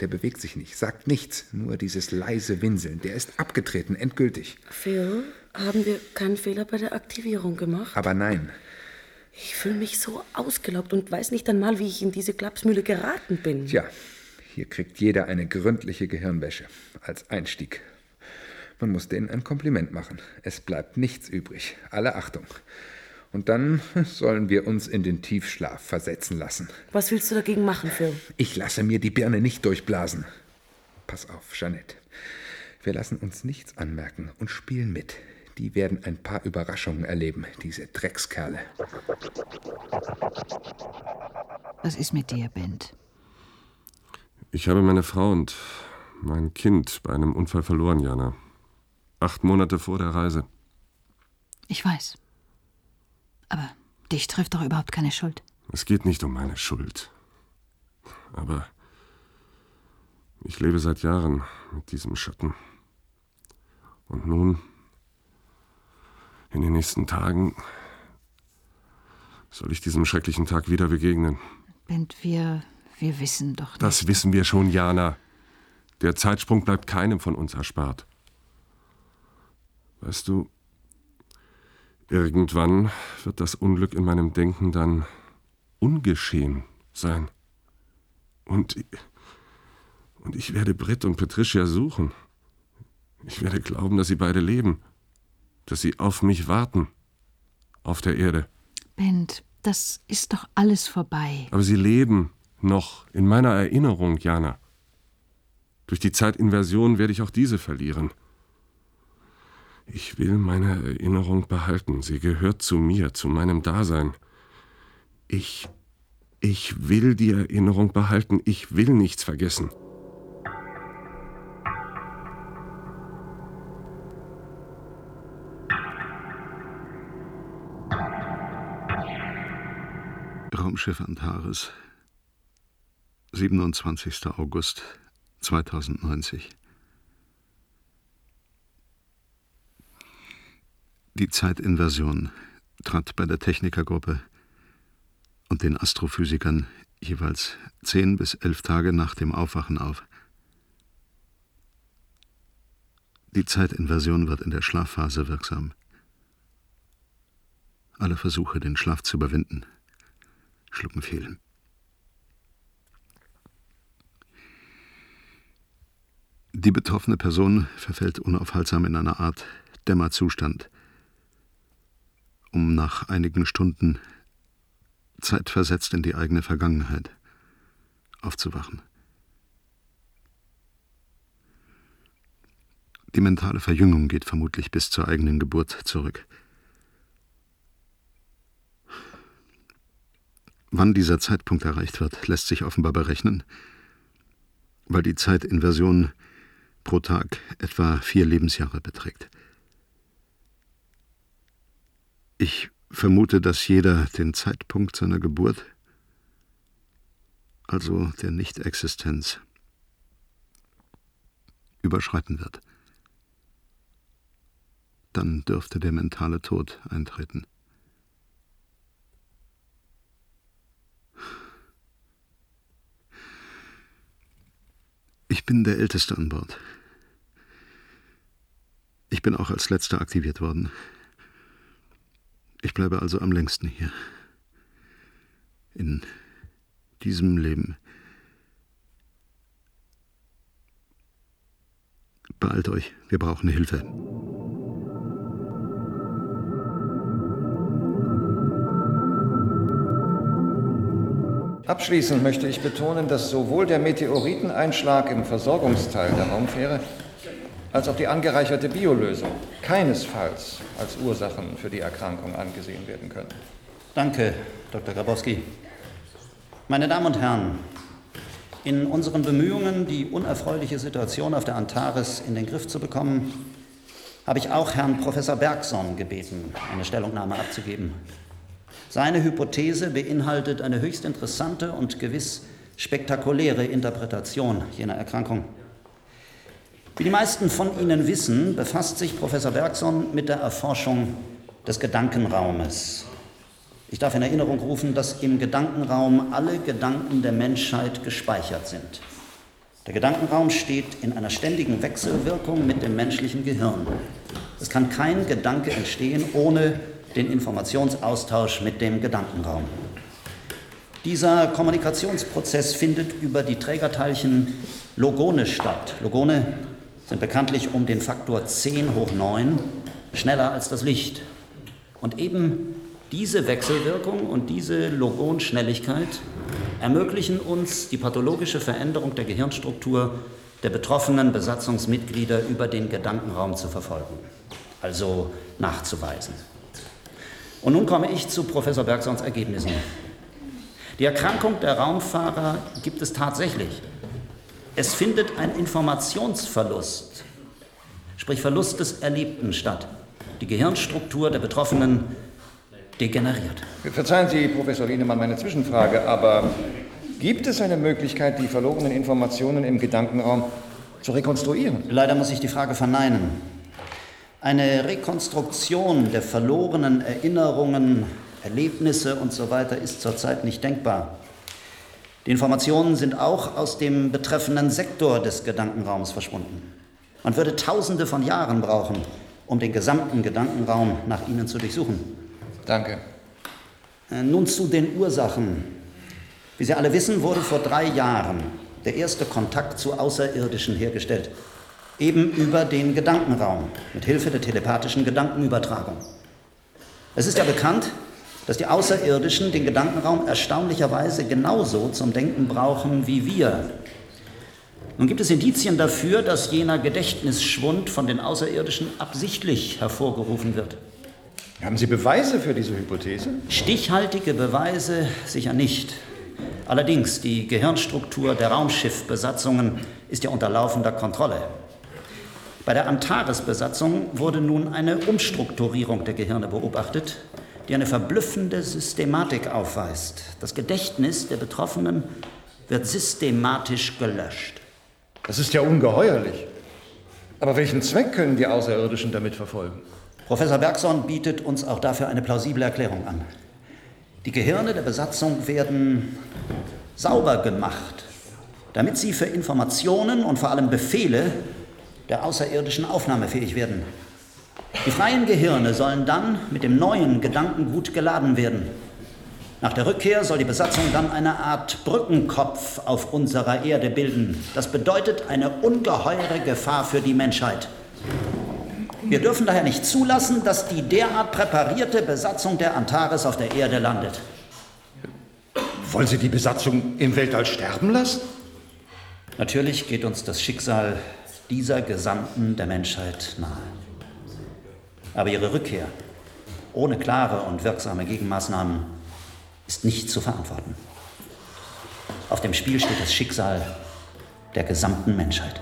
Der bewegt sich nicht, sagt nichts, nur dieses leise Winseln. Der ist abgetreten, endgültig. Phil, haben wir keinen Fehler bei der Aktivierung gemacht? Aber nein, Ich fühle mich so ausgelaugt und weiß nicht einmal, wie ich in diese Klapsmühle geraten bin. tja, hier kriegt jeder eine gründliche Gehirnwäsche als Einstieg. Man muss denen ein Kompliment machen. Es bleibt nichts übrig. Alle Achtung. Und dann [LAUGHS] sollen wir uns in den Tiefschlaf versetzen lassen. Was willst du dagegen machen, Phil? Ich lasse mir die Birne nicht durchblasen. Pass auf, Jeanette. Wir lassen uns nichts anmerken und spielen mit. Die werden ein paar Überraschungen erleben, diese Dreckskerle. Was ist mit dir, Bent? Ich habe meine Frau und mein Kind bei einem Unfall verloren, Jana. Acht Monate vor der Reise. Ich weiß. Aber dich trifft doch überhaupt keine Schuld. Es geht nicht um meine Schuld. Aber ich lebe seit Jahren mit diesem Schatten. Und nun, in den nächsten Tagen, soll ich diesem schrecklichen Tag wieder begegnen. Bent, wir, wir wissen doch nicht. Das wissen wir schon, Jana. Der Zeitsprung bleibt keinem von uns erspart. Weißt du, irgendwann wird das Unglück in meinem Denken dann ungeschehen sein. Und, und ich werde Britt und Patricia suchen. Ich werde glauben, dass sie beide leben, dass sie auf mich warten, auf der Erde. Bent, das ist doch alles vorbei. Aber sie leben noch in meiner Erinnerung, Jana. Durch die Zeitinversion werde ich auch diese verlieren. Ich will meine Erinnerung behalten. Sie gehört zu mir, zu meinem Dasein. Ich. Ich will die Erinnerung behalten. Ich will nichts vergessen. Raumschiff Antares, 27. August 2090. Die Zeitinversion trat bei der Technikergruppe und den Astrophysikern jeweils zehn bis elf Tage nach dem Aufwachen auf. Die Zeitinversion wird in der Schlafphase wirksam. Alle Versuche, den Schlaf zu überwinden, schlucken fehl. Die betroffene Person verfällt unaufhaltsam in eine Art Dämmerzustand, um nach einigen Stunden zeitversetzt in die eigene Vergangenheit aufzuwachen. Die mentale Verjüngung geht vermutlich bis zur eigenen Geburt zurück. Wann dieser Zeitpunkt erreicht wird, lässt sich offenbar berechnen, weil die Zeitinversion pro Tag etwa vier Lebensjahre beträgt. Ich vermute, dass jeder den Zeitpunkt seiner Geburt, also der Nichtexistenz, überschreiten wird. Dann dürfte der mentale Tod eintreten. Ich bin der Älteste an Bord. Ich bin auch als Letzter aktiviert worden. Ich bleibe also am längsten hier. In diesem Leben. Beeilt euch, wir brauchen Hilfe. Abschließend möchte ich betonen, dass sowohl der Meteoriteneinschlag im Versorgungsteil der Raumfähre als auch die angereicherte Biolösung keinesfalls als Ursachen für die Erkrankung angesehen werden können. Danke, Dr. Grabowski. Meine Damen und Herren, in unseren Bemühungen, die unerfreuliche Situation auf der Antares in den Griff zu bekommen, habe ich auch Herrn Professor Bergson gebeten, eine Stellungnahme abzugeben. Seine Hypothese beinhaltet eine höchst interessante und gewiss spektakuläre Interpretation jener Erkrankung. Wie die meisten von Ihnen wissen, befasst sich Professor Bergson mit der Erforschung des Gedankenraumes. Ich darf in Erinnerung rufen, dass im Gedankenraum alle Gedanken der Menschheit gespeichert sind. Der Gedankenraum steht in einer ständigen Wechselwirkung mit dem menschlichen Gehirn. Es kann kein Gedanke entstehen ohne den Informationsaustausch mit dem Gedankenraum. Dieser Kommunikationsprozess findet über die Trägerteilchen Logone statt. Logone sind bekanntlich um den Faktor 10 hoch 9 schneller als das Licht. Und eben diese Wechselwirkung und diese Logonschnelligkeit ermöglichen uns die pathologische Veränderung der Gehirnstruktur der betroffenen Besatzungsmitglieder über den Gedankenraum zu verfolgen, also nachzuweisen. Und nun komme ich zu Professor Bergsons Ergebnissen. Die Erkrankung der Raumfahrer gibt es tatsächlich. Es findet ein Informationsverlust, sprich Verlust des Erlebten statt. Die Gehirnstruktur der Betroffenen degeneriert. Verzeihen Sie, Professor Lienemann, meine Zwischenfrage, aber gibt es eine Möglichkeit, die verlorenen Informationen im Gedankenraum zu rekonstruieren? Leider muss ich die Frage verneinen. Eine Rekonstruktion der verlorenen Erinnerungen, Erlebnisse und so weiter ist zurzeit nicht denkbar. Die Informationen sind auch aus dem betreffenden Sektor des Gedankenraums verschwunden. Man würde Tausende von Jahren brauchen, um den gesamten Gedankenraum nach ihnen zu durchsuchen. Danke. Äh, nun zu den Ursachen. Wie Sie alle wissen, wurde vor drei Jahren der erste Kontakt zu Außerirdischen hergestellt eben über den Gedankenraum, mit Hilfe der telepathischen Gedankenübertragung. Es ist ja bekannt, dass die Außerirdischen den Gedankenraum erstaunlicherweise genauso zum Denken brauchen wie wir. Nun gibt es Indizien dafür, dass jener Gedächtnisschwund von den Außerirdischen absichtlich hervorgerufen wird. Haben Sie Beweise für diese Hypothese? Stichhaltige Beweise sicher nicht. Allerdings, die Gehirnstruktur der Raumschiffbesatzungen ist ja unter laufender Kontrolle. Bei der Antares-Besatzung wurde nun eine Umstrukturierung der Gehirne beobachtet, die eine verblüffende Systematik aufweist. Das Gedächtnis der Betroffenen wird systematisch gelöscht. Das ist ja ungeheuerlich. Aber welchen Zweck können die Außerirdischen damit verfolgen? Professor Bergson bietet uns auch dafür eine plausible Erklärung an. Die Gehirne der Besatzung werden sauber gemacht, damit sie für Informationen und vor allem Befehle der Außerirdischen aufnahmefähig werden. Die freien Gehirne sollen dann mit dem neuen Gedankengut geladen werden. Nach der Rückkehr soll die Besatzung dann eine Art Brückenkopf auf unserer Erde bilden. Das bedeutet eine ungeheure Gefahr für die Menschheit. Wir dürfen daher nicht zulassen, dass die derart präparierte Besatzung der Antares auf der Erde landet. Wollen Sie die Besatzung im Weltall sterben lassen? Natürlich geht uns das Schicksal dieser Gesandten der Menschheit nahe. Aber ihre Rückkehr ohne klare und wirksame Gegenmaßnahmen ist nicht zu verantworten. Auf dem Spiel steht das Schicksal der gesamten Menschheit.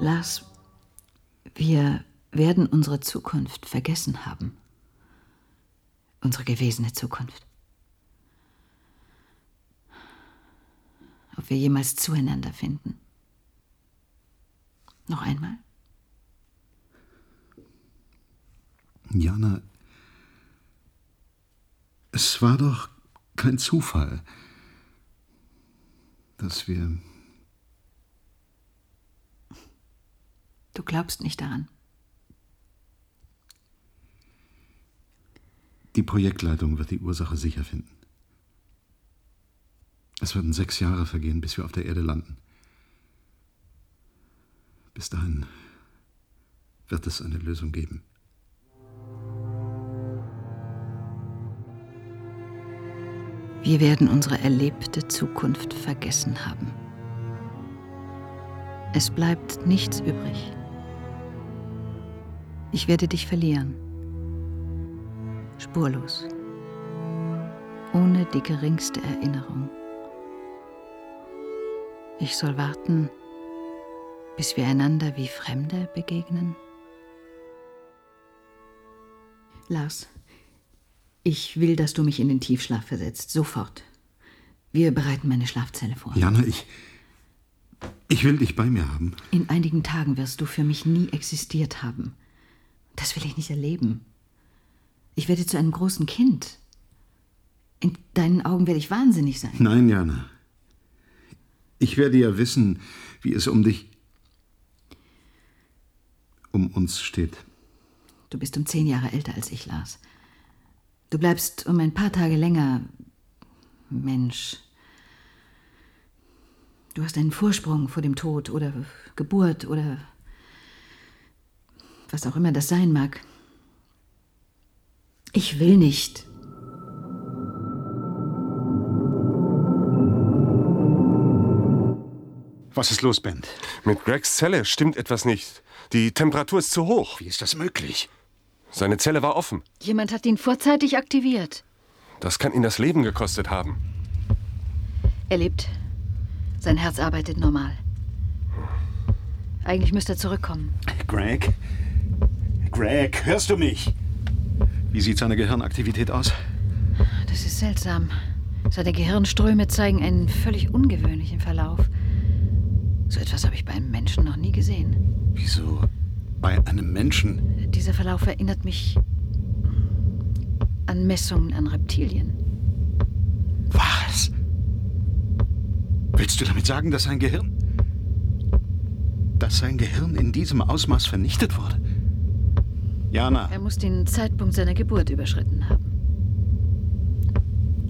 Lars, wir werden unsere Zukunft vergessen haben. Unsere gewesene Zukunft. Ob wir jemals zueinander finden. Noch einmal? Jana, es war doch kein Zufall, dass wir Du glaubst nicht daran. Die Projektleitung wird die Ursache sicher finden. Es werden sechs Jahre vergehen, bis wir auf der Erde landen. Bis dahin wird es eine Lösung geben. Wir werden unsere erlebte Zukunft vergessen haben. Es bleibt nichts übrig. Ich werde dich verlieren. Spurlos. Ohne die geringste Erinnerung. Ich soll warten, bis wir einander wie Fremde begegnen? Lars, ich will, dass du mich in den Tiefschlaf versetzt. Sofort. Wir bereiten meine Schlafzelle vor. Jana, ich. Ich will dich bei mir haben. In einigen Tagen wirst du für mich nie existiert haben. Das will ich nicht erleben. Ich werde zu einem großen Kind. In deinen Augen werde ich wahnsinnig sein. Nein, Jana. Ich werde ja wissen, wie es um dich, um uns steht. Du bist um zehn Jahre älter als ich, Lars. Du bleibst um ein paar Tage länger Mensch. Du hast einen Vorsprung vor dem Tod oder Geburt oder was auch immer das sein mag. Ich will nicht. Was ist los, Ben? Mit Gregs Zelle stimmt etwas nicht. Die Temperatur ist zu hoch. Wie ist das möglich? Seine Zelle war offen. Jemand hat ihn vorzeitig aktiviert. Das kann ihn das Leben gekostet haben. Er lebt. Sein Herz arbeitet normal. Eigentlich müsste er zurückkommen. Greg? Greg, hörst du mich? Wie sieht seine Gehirnaktivität aus? Das ist seltsam. Seine Gehirnströme zeigen einen völlig ungewöhnlichen Verlauf. So etwas habe ich bei einem Menschen noch nie gesehen. Wieso bei einem Menschen? Dieser Verlauf erinnert mich an Messungen an Reptilien. Was? Willst du damit sagen, dass sein Gehirn. dass sein Gehirn in diesem Ausmaß vernichtet wurde? Jana. Er muss den Zeitpunkt seiner Geburt überschritten haben.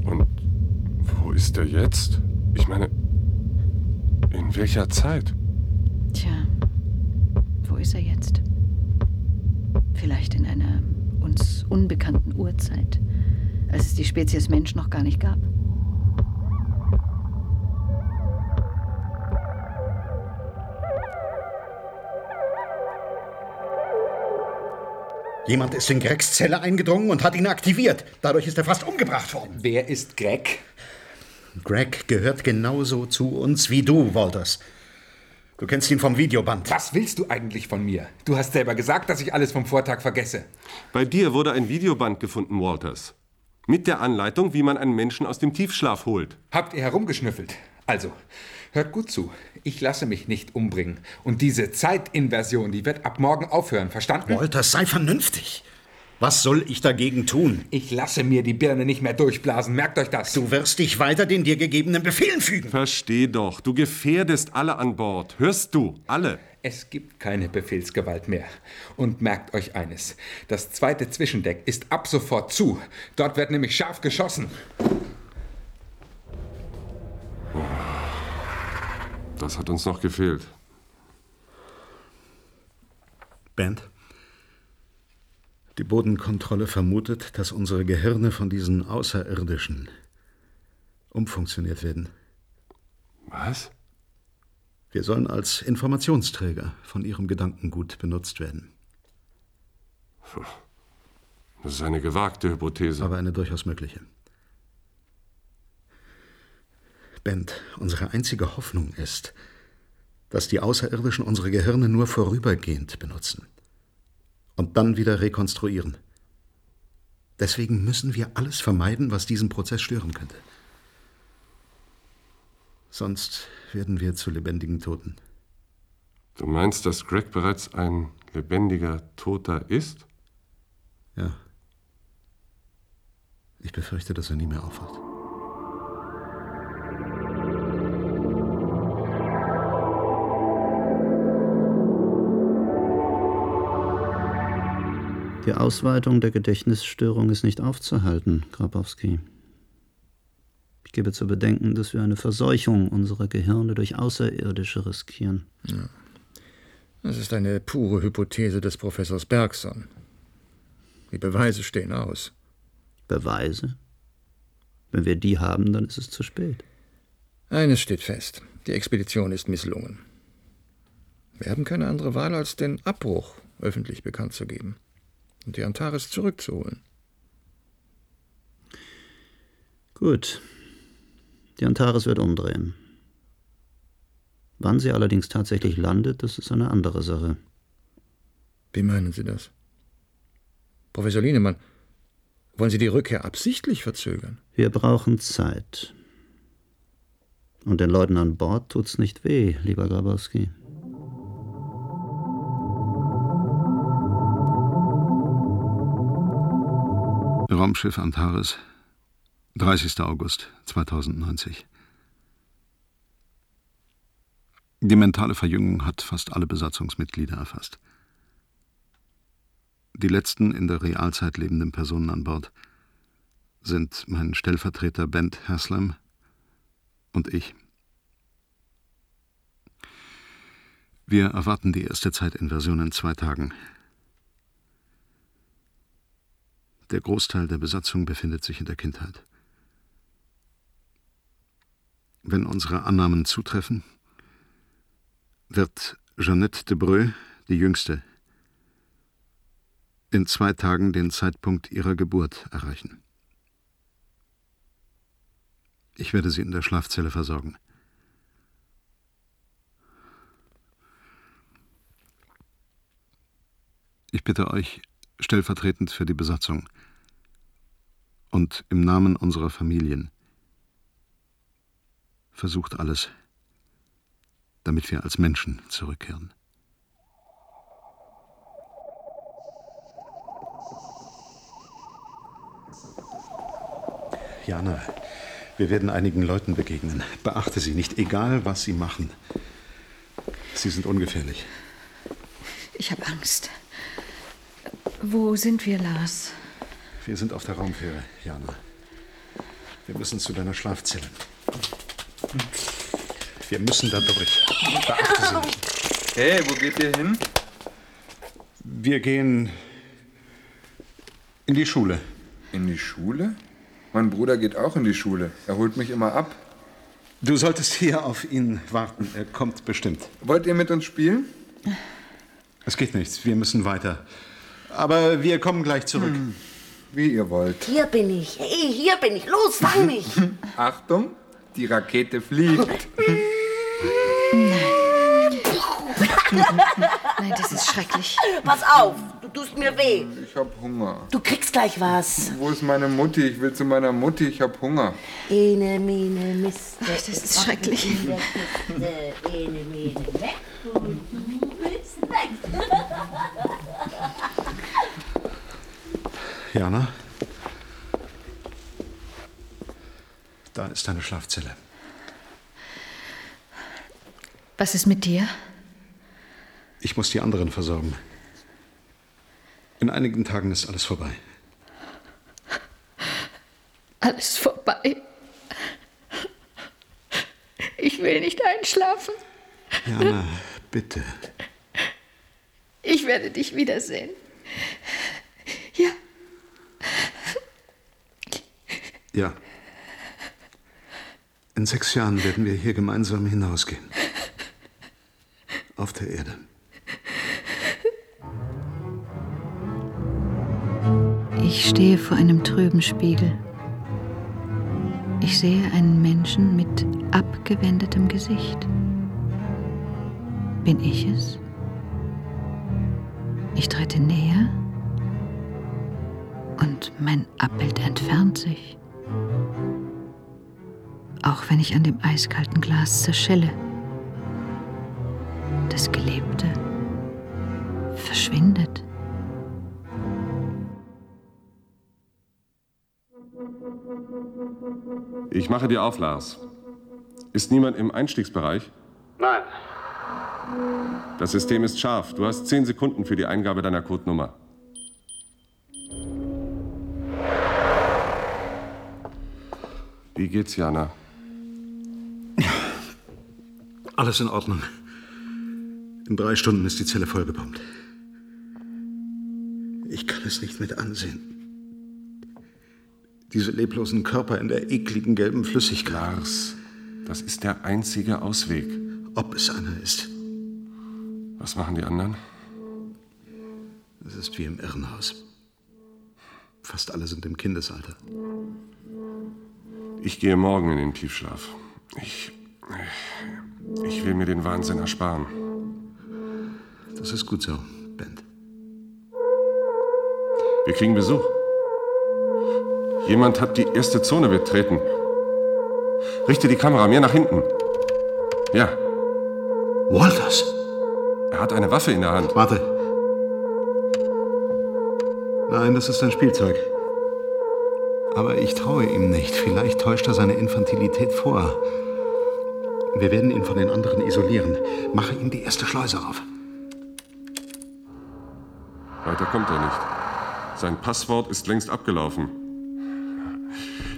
Und wo ist er jetzt? Ich meine, in welcher Zeit? Tja, wo ist er jetzt? Vielleicht in einer uns unbekannten Urzeit, als es die Spezies Mensch noch gar nicht gab. Jemand ist in Gregs Zelle eingedrungen und hat ihn aktiviert. Dadurch ist er fast umgebracht worden. Wer ist Greg? Greg gehört genauso zu uns wie du, Walters. Du kennst ihn vom Videoband. Was willst du eigentlich von mir? Du hast selber gesagt, dass ich alles vom Vortag vergesse. Bei dir wurde ein Videoband gefunden, Walters. Mit der Anleitung, wie man einen Menschen aus dem Tiefschlaf holt. Habt ihr herumgeschnüffelt? Also, hört gut zu. Ich lasse mich nicht umbringen. Und diese Zeitinversion, die wird ab morgen aufhören, verstanden? Walters, sei vernünftig. Was soll ich dagegen tun? Ich lasse mir die Birne nicht mehr durchblasen, merkt euch das. Du wirst dich weiter den dir gegebenen Befehlen fügen. Versteh doch, du gefährdest alle an Bord. Hörst du? Alle. Es gibt keine Befehlsgewalt mehr. Und merkt euch eines: Das zweite Zwischendeck ist ab sofort zu. Dort wird nämlich scharf geschossen. Das hat uns noch gefehlt. Band? Die Bodenkontrolle vermutet, dass unsere Gehirne von diesen Außerirdischen umfunktioniert werden. Was? Wir sollen als Informationsträger von ihrem Gedankengut benutzt werden. Das ist eine gewagte Hypothese. Aber eine durchaus mögliche. Bent, unsere einzige Hoffnung ist, dass die Außerirdischen unsere Gehirne nur vorübergehend benutzen und dann wieder rekonstruieren. Deswegen müssen wir alles vermeiden, was diesen Prozess stören könnte. Sonst werden wir zu lebendigen Toten. Du meinst, dass Greg bereits ein lebendiger Toter ist? Ja. Ich befürchte, dass er nie mehr aufwacht. Die Ausweitung der Gedächtnisstörung ist nicht aufzuhalten, Grabowski. Ich gebe zu bedenken, dass wir eine Verseuchung unserer Gehirne durch Außerirdische riskieren. Ja. Das ist eine pure Hypothese des Professors Bergson. Die Beweise stehen aus. Beweise? Wenn wir die haben, dann ist es zu spät. Eines steht fest. Die Expedition ist misslungen. Wir haben keine andere Wahl, als den Abbruch öffentlich bekannt zu geben und die Antares zurückzuholen. Gut. Die Antares wird umdrehen. Wann sie allerdings tatsächlich landet, das ist eine andere Sache. Wie meinen Sie das? Professor Lienemann, wollen Sie die Rückkehr absichtlich verzögern? Wir brauchen Zeit. Und den Leuten an Bord tut's nicht weh, lieber Grabowski. Raumschiff Antares, 30. August 2090. Die mentale Verjüngung hat fast alle Besatzungsmitglieder erfasst. Die letzten in der Realzeit lebenden Personen an Bord sind mein Stellvertreter Bent Haslam und ich. Wir erwarten die erste Zeitinversion in zwei Tagen. Der Großteil der Besatzung befindet sich in der Kindheit. Wenn unsere Annahmen zutreffen, wird Jeannette de Breu, die Jüngste, in zwei Tagen den Zeitpunkt ihrer Geburt erreichen. Ich werde sie in der Schlafzelle versorgen. Ich bitte euch, stellvertretend für die Besatzung und im Namen unserer Familien, versucht alles, damit wir als Menschen zurückkehren. Jana, wir werden einigen Leuten begegnen. Beachte sie nicht, egal was sie machen. Sie sind ungefährlich. Ich habe Angst. Wo sind wir, Lars? Wir sind auf der Raumfähre, Jana. Wir müssen zu deiner Schlafzelle. Wir müssen da durch. Beachte sie nicht. Hey, wo geht ihr hin? Wir gehen in die Schule. In die Schule? Mein Bruder geht auch in die Schule. Er holt mich immer ab. Du solltest hier auf ihn warten. Er kommt bestimmt. Wollt ihr mit uns spielen? Es geht nichts. Wir müssen weiter. Aber wir kommen gleich zurück. Wie ihr wollt. Hier bin ich. Hey, hier bin ich. Los, fang mich. [LAUGHS] Achtung, die Rakete fliegt. Nein, das ist schrecklich. Pass auf, du tust mir weh. Ich hab Hunger. Du kriegst gleich was. Wo ist meine Mutti? Ich will zu meiner Mutti, ich hab Hunger. Ene, mene, Miste. Das ist schrecklich. Ene, mene, weg. Und du willst weg. [LAUGHS] Jana? Da ist deine Schlafzelle. Was ist mit dir? Ich muss die anderen versorgen. In einigen Tagen ist alles vorbei. Alles vorbei. Ich will nicht einschlafen. Jana, bitte. Ich werde dich wiedersehen. Ja. In sechs Jahren werden wir hier gemeinsam hinausgehen. Auf der Erde. Ich stehe vor einem trüben Spiegel. Ich sehe einen Menschen mit abgewendetem Gesicht. Bin ich es? Ich trete näher und mein Abbild entfernt sich. Auch wenn ich an dem eiskalten Glas zerschelle. Das Gelebte verschwindet. Ich mache dir auf, Lars. Ist niemand im Einstiegsbereich? Nein. Das System ist scharf. Du hast zehn Sekunden für die Eingabe deiner Codenummer. Wie geht's, Jana? Alles in Ordnung. In drei Stunden ist die Zelle vollgepumpt. Ich kann es nicht mit ansehen. Diese leblosen Körper in der ekligen gelben Flüssigkeit. Lars, das ist der einzige Ausweg. Ob es einer ist. Was machen die anderen? Es ist wie im Irrenhaus. Fast alle sind im Kindesalter. Ich gehe morgen in den Tiefschlaf. Ich. Ich will mir den Wahnsinn ersparen. Das ist gut so, Ben. Wir kriegen Besuch. Jemand hat die erste Zone betreten. Richte die Kamera mehr nach hinten. Ja. Walters? Er hat eine Waffe in der Hand. Warte. Nein, das ist ein Spielzeug. Aber ich traue ihm nicht. Vielleicht täuscht er seine Infantilität vor. Wir werden ihn von den anderen isolieren. Mache ihm die erste Schleuse auf. Weiter kommt er nicht. Sein Passwort ist längst abgelaufen.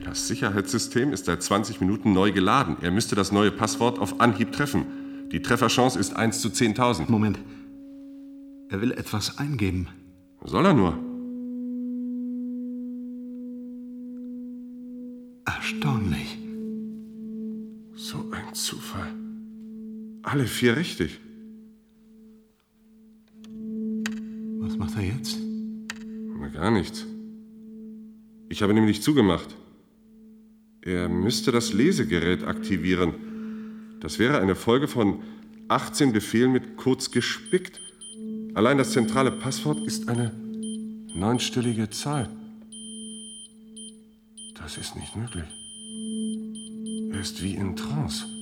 Das Sicherheitssystem ist seit 20 Minuten neu geladen. Er müsste das neue Passwort auf Anhieb treffen. Die Trefferchance ist 1 zu 10.000. Moment. Er will etwas eingeben. Soll er nur? Alle vier richtig. Was macht er jetzt? Na, gar nichts. Ich habe nämlich zugemacht. Er müsste das Lesegerät aktivieren. Das wäre eine Folge von 18 Befehlen mit kurz gespickt. Allein das zentrale Passwort ist eine neunstellige Zahl. Das ist nicht möglich. Er ist wie in Trance.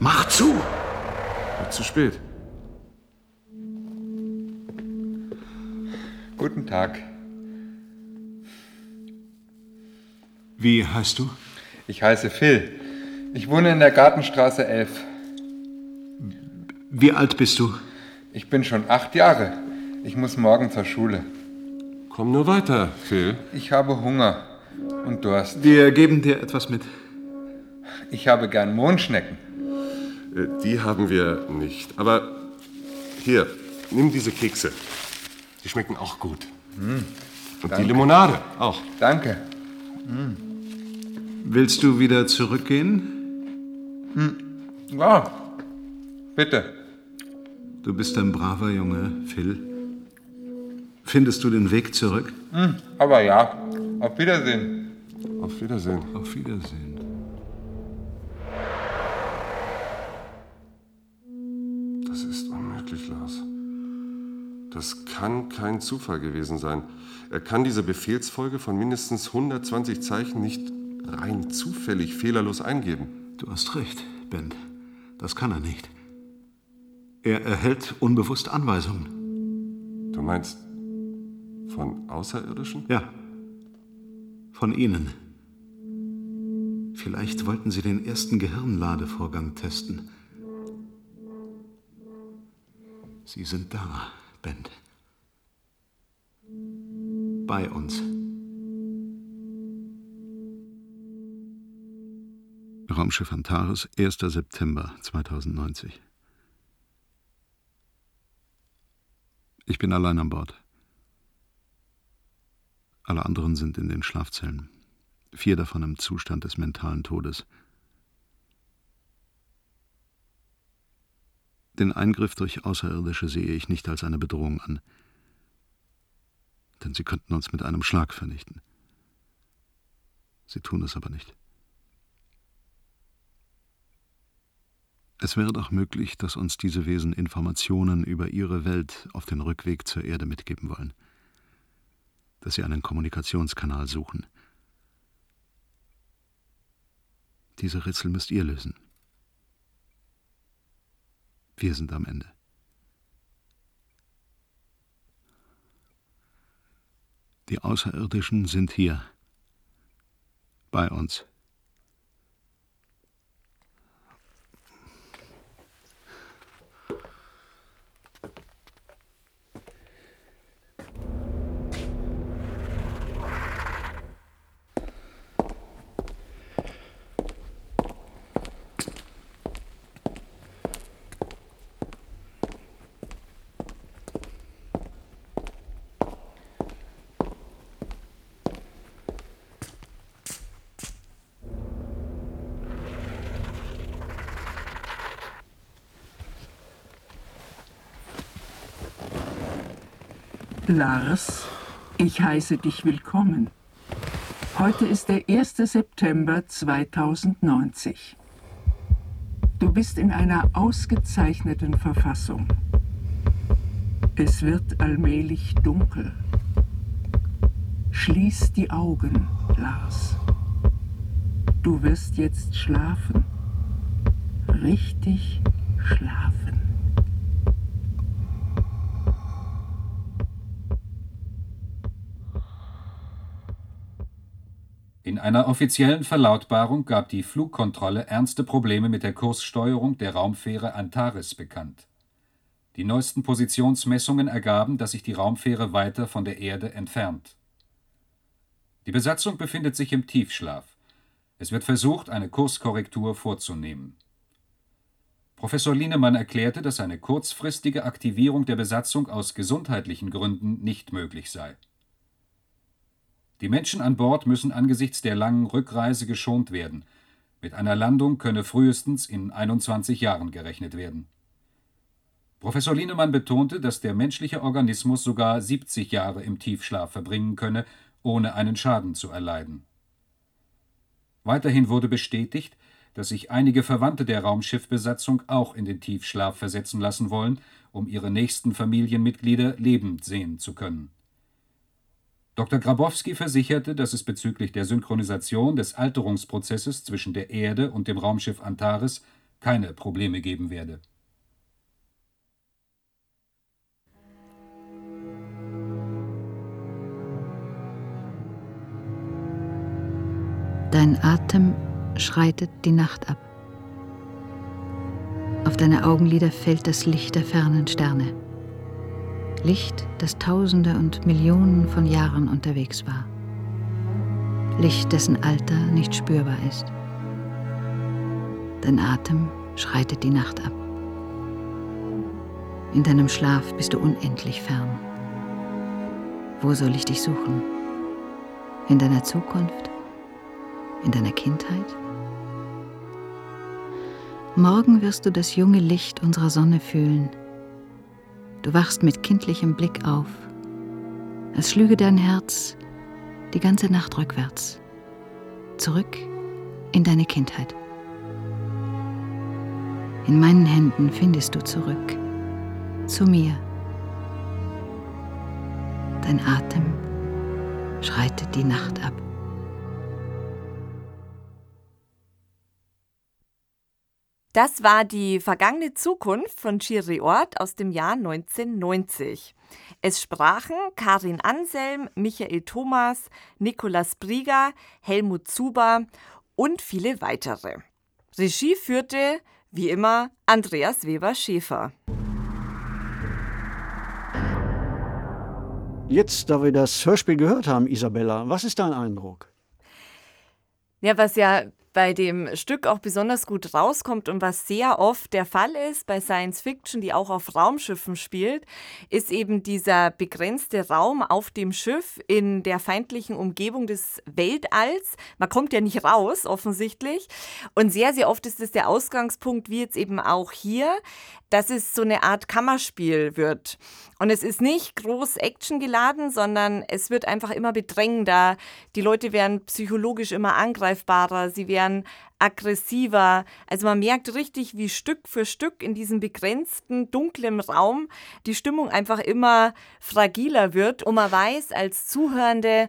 Mach zu! Wird zu spät. Guten Tag. Wie heißt du? Ich heiße Phil. Ich wohne in der Gartenstraße 11. Wie alt bist du? Ich bin schon acht Jahre. Ich muss morgen zur Schule. Komm nur weiter, Phil. Ich habe Hunger und Durst. Wir geben dir etwas mit. Ich habe gern Mondschnecken. Äh, Die haben wir nicht. Aber hier, nimm diese Kekse. Die schmecken auch gut. Und danke. die Limonade auch. Danke. Willst du wieder zurückgehen? Ja, bitte. Du bist ein braver Junge, Phil. Findest du den Weg zurück? Hm, aber ja. Auf Wiedersehen. Auf Wiedersehen. Auf Wiedersehen. Das kann kein Zufall gewesen sein. Er kann diese Befehlsfolge von mindestens 120 Zeichen nicht rein zufällig fehlerlos eingeben. Du hast recht, Ben. Das kann er nicht. Er erhält unbewusst Anweisungen. Du meinst von Außerirdischen? Ja. Von Ihnen. Vielleicht wollten Sie den ersten Gehirnladevorgang testen. Sie sind da, Ben. Bei uns. Raumschiff Antares, 1. September 2090. Ich bin allein an Bord. Alle anderen sind in den Schlafzellen. Vier davon im Zustand des mentalen Todes. Den Eingriff durch Außerirdische sehe ich nicht als eine Bedrohung an, denn sie könnten uns mit einem Schlag vernichten. Sie tun es aber nicht. Es wäre doch möglich, dass uns diese Wesen Informationen über ihre Welt auf den Rückweg zur Erde mitgeben wollen. Dass sie einen Kommunikationskanal suchen. Diese Rätsel müsst ihr lösen. Wir sind am Ende. Die Außerirdischen sind hier. Bei uns. Lars, ich heiße dich willkommen. Heute ist der 1. September 2090. Du bist in einer ausgezeichneten Verfassung. Es wird allmählich dunkel. Schließ die Augen, Lars. Du wirst jetzt schlafen. Richtig schlafen. In einer offiziellen Verlautbarung gab die Flugkontrolle ernste Probleme mit der Kurssteuerung der Raumfähre Antares bekannt. Die neuesten Positionsmessungen ergaben, dass sich die Raumfähre weiter von der Erde entfernt. Die Besatzung befindet sich im Tiefschlaf. Es wird versucht, eine Kurskorrektur vorzunehmen. Professor Lienemann erklärte, dass eine kurzfristige Aktivierung der Besatzung aus gesundheitlichen Gründen nicht möglich sei. Die Menschen an Bord müssen angesichts der langen Rückreise geschont werden. Mit einer Landung könne frühestens in 21 Jahren gerechnet werden. Professor Lienemann betonte, dass der menschliche Organismus sogar 70 Jahre im Tiefschlaf verbringen könne, ohne einen Schaden zu erleiden. Weiterhin wurde bestätigt, dass sich einige Verwandte der Raumschiffbesatzung auch in den Tiefschlaf versetzen lassen wollen, um ihre nächsten Familienmitglieder lebend sehen zu können. Dr. Grabowski versicherte, dass es bezüglich der Synchronisation des Alterungsprozesses zwischen der Erde und dem Raumschiff Antares keine Probleme geben werde. Dein Atem schreitet die Nacht ab. Auf deine Augenlider fällt das Licht der fernen Sterne. Licht, das Tausende und Millionen von Jahren unterwegs war. Licht, dessen Alter nicht spürbar ist. Dein Atem schreitet die Nacht ab. In deinem Schlaf bist du unendlich fern. Wo soll ich dich suchen? In deiner Zukunft? In deiner Kindheit? Morgen wirst du das junge Licht unserer Sonne fühlen Du wachst mit kindlichem Blick auf. als schlüge dein Herz die ganze Nacht rückwärts. Zurück in deine Kindheit. In meinen Händen findest du zurück zu mir. Dein Atem schreitet die Nacht ab. Das war die vergangene Zukunft von Chiri Ort aus dem Jahr 1990. Es sprachen Karin Anselm, Michael Thomas, Nikolaus Brieger, Helmut Zuber und viele weitere. Regie führte, wie immer, Andreas Weber-Schäfer. Jetzt, da wir das Hörspiel gehört haben, Isabella, was ist dein Eindruck? Ja, was ja bei dem Stück auch besonders gut rauskommt und was sehr oft der Fall ist bei Science Fiction, die auch auf Raumschiffen spielt, ist eben dieser begrenzte Raum auf dem Schiff in der feindlichen Umgebung des Weltalls. Man kommt ja nicht raus, offensichtlich. Und sehr, sehr oft ist es der Ausgangspunkt, wie jetzt eben auch hier, dass es so eine Art Kammerspiel wird. Und es ist nicht groß Action geladen, sondern es wird einfach immer bedrängender. Die Leute werden psychologisch immer angreifbarer, sie werden aggressiver. Also man merkt richtig, wie Stück für Stück in diesem begrenzten, dunklen Raum die Stimmung einfach immer fragiler wird. Und man weiß als Zuhörende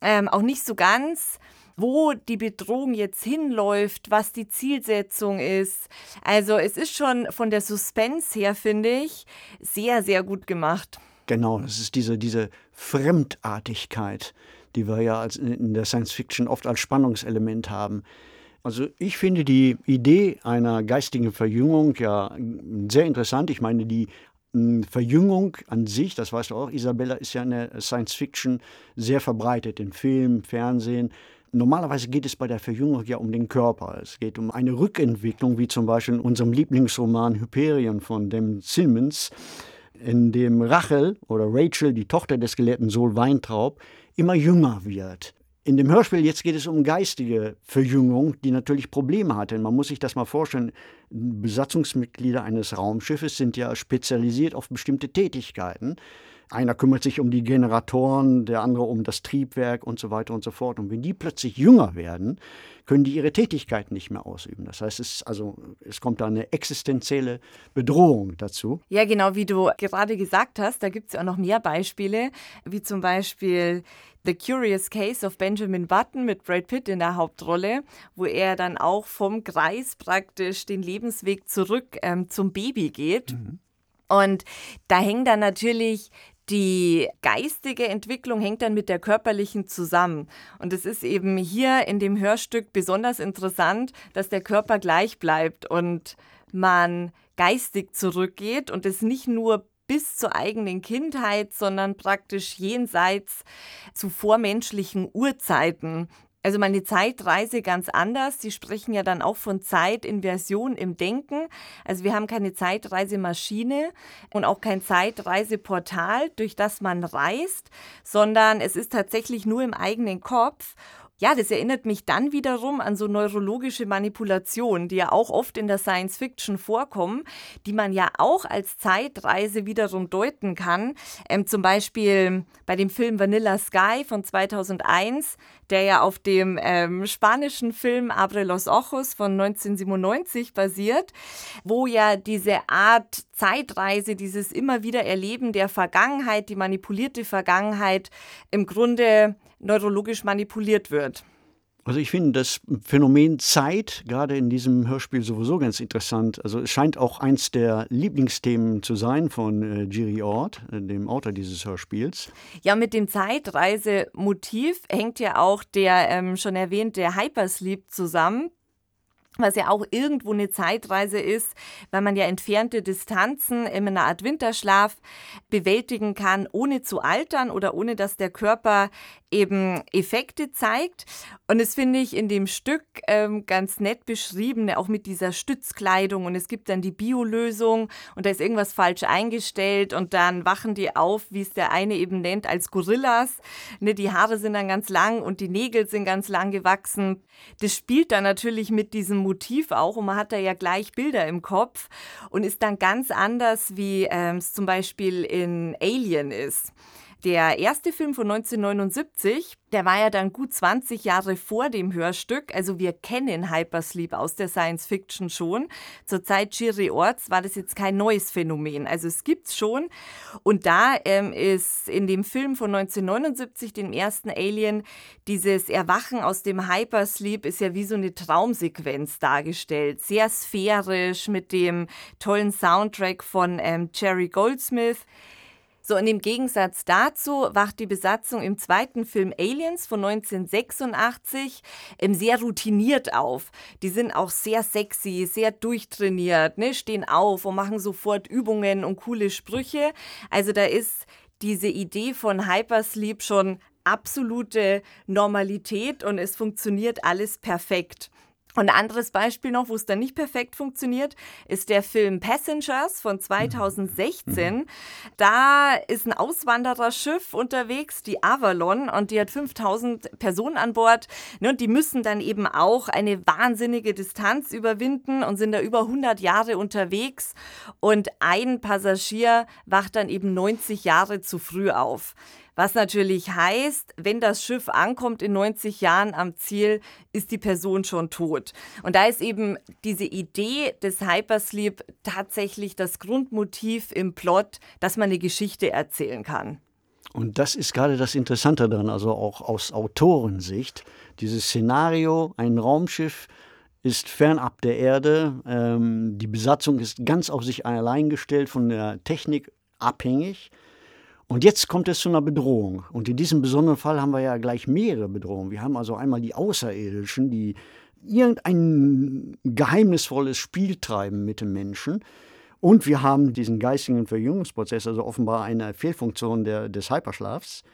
ähm, auch nicht so ganz, wo die Bedrohung jetzt hinläuft, was die Zielsetzung ist. Also es ist schon von der Suspense her, finde ich, sehr, sehr gut gemacht. Genau, es ist diese, diese Fremdartigkeit, die wir ja als in der Science Fiction oft als Spannungselement haben. Also ich finde die Idee einer geistigen Verjüngung ja sehr interessant. Ich meine, die hm, Verjüngung an sich, das weißt du auch, Isabella, ist ja in der Science Fiction sehr verbreitet, in Film, Fernsehen. Normalerweise geht es bei der Verjüngung ja um den Körper. Es geht um eine Rückentwicklung, wie zum Beispiel in unserem Lieblingsroman Hyperion von dem Simmons, in dem Rachel oder Rachel, die Tochter des gelehrten Sol Weintraub, immer jünger wird. In dem Hörspiel jetzt geht es um geistige Verjüngung, die natürlich Probleme hat. Denn man muss sich das mal vorstellen, Besatzungsmitglieder eines Raumschiffes sind ja spezialisiert auf bestimmte Tätigkeiten. Einer kümmert sich um die Generatoren, der andere um das Triebwerk und so weiter und so fort. Und wenn die plötzlich jünger werden, können die ihre Tätigkeit nicht mehr ausüben. Das heißt, es, also, es kommt da eine existenzielle Bedrohung dazu. Ja, genau, wie du gerade gesagt hast, da gibt es ja auch noch mehr Beispiele, wie zum Beispiel The Curious Case of Benjamin Button mit Brad Pitt in der Hauptrolle, wo er dann auch vom Kreis praktisch den Lebensweg zurück ähm, zum Baby geht. Mhm. Und da hängt dann natürlich die geistige Entwicklung hängt dann mit der körperlichen zusammen. Und es ist eben hier in dem Hörstück besonders interessant, dass der Körper gleich bleibt und man geistig zurückgeht und es nicht nur bis zur eigenen Kindheit, sondern praktisch jenseits zu vormenschlichen Urzeiten also meine Zeitreise ganz anders. Sie sprechen ja dann auch von Zeitinversion im Denken. Also wir haben keine Zeitreisemaschine und auch kein Zeitreiseportal, durch das man reist, sondern es ist tatsächlich nur im eigenen Kopf. Ja, das erinnert mich dann wiederum an so neurologische Manipulationen, die ja auch oft in der Science Fiction vorkommen, die man ja auch als Zeitreise wiederum deuten kann. Ähm, zum Beispiel bei dem Film Vanilla Sky von 2001, der ja auf dem ähm, spanischen Film Abre los Ojos von 1997 basiert, wo ja diese Art Zeitreise, dieses immer wieder Erleben der Vergangenheit, die manipulierte Vergangenheit im Grunde neurologisch manipuliert wird. Also ich finde das Phänomen Zeit gerade in diesem Hörspiel sowieso ganz interessant. Also es scheint auch eins der Lieblingsthemen zu sein von äh, Giri Ort, äh, dem Autor dieses Hörspiels. Ja, mit dem Zeitreisemotiv hängt ja auch der ähm, schon erwähnte Hypersleep zusammen was ja auch irgendwo eine Zeitreise ist, weil man ja entfernte Distanzen in einer Art Winterschlaf bewältigen kann, ohne zu altern oder ohne dass der Körper eben Effekte zeigt. Und das finde ich in dem Stück ähm, ganz nett beschrieben, auch mit dieser Stützkleidung. Und es gibt dann die Biolösung und da ist irgendwas falsch eingestellt und dann wachen die auf, wie es der eine eben nennt, als Gorillas. Ne, die Haare sind dann ganz lang und die Nägel sind ganz lang gewachsen. Das spielt dann natürlich mit diesem Motiv auch und man hat da ja gleich Bilder im Kopf und ist dann ganz anders, wie ähm, es zum Beispiel in Alien ist der erste Film von 1979, der war ja dann gut 20 Jahre vor dem Hörstück. Also wir kennen Hypersleep aus der Science Fiction schon. Zur Zeit Jerry Orts war das jetzt kein neues Phänomen. Also es gibt's schon. Und da ähm, ist in dem Film von 1979, dem ersten Alien, dieses Erwachen aus dem Hypersleep ist ja wie so eine Traumsequenz dargestellt. Sehr sphärisch mit dem tollen Soundtrack von ähm, Jerry Goldsmith. So, und im Gegensatz dazu wacht die Besatzung im zweiten Film Aliens von 1986 ähm, sehr routiniert auf. Die sind auch sehr sexy, sehr durchtrainiert, ne? stehen auf und machen sofort Übungen und coole Sprüche. Also da ist diese Idee von Hypersleep schon absolute Normalität und es funktioniert alles perfekt. Und ein anderes Beispiel noch, wo es dann nicht perfekt funktioniert, ist der Film Passengers von 2016. Mhm. Da ist ein Auswandererschiff unterwegs, die Avalon, und die hat 5000 Personen an Bord. Ne, und die müssen dann eben auch eine wahnsinnige Distanz überwinden und sind da über 100 Jahre unterwegs. Und ein Passagier wacht dann eben 90 Jahre zu früh auf. Was natürlich heißt, wenn das Schiff ankommt in 90 Jahren am Ziel, ist die Person schon tot. Und da ist eben diese Idee des Hypersleep tatsächlich das Grundmotiv im Plot, dass man eine Geschichte erzählen kann. Und das ist gerade das Interessante daran, also auch aus Autorensicht. Dieses Szenario, ein Raumschiff ist fernab der Erde, ähm, die Besatzung ist ganz auf sich allein gestellt, von der Technik abhängig. Und jetzt kommt es zu einer Bedrohung. Und in diesem besonderen Fall haben wir ja gleich mehrere Bedrohungen. Wir haben also einmal die Außerirdischen, die irgendein geheimnisvolles Spiel treiben mit dem Menschen. Und wir haben diesen geistigen Verjüngungsprozess, also offenbar eine Fehlfunktion der, des Hyperschlafs.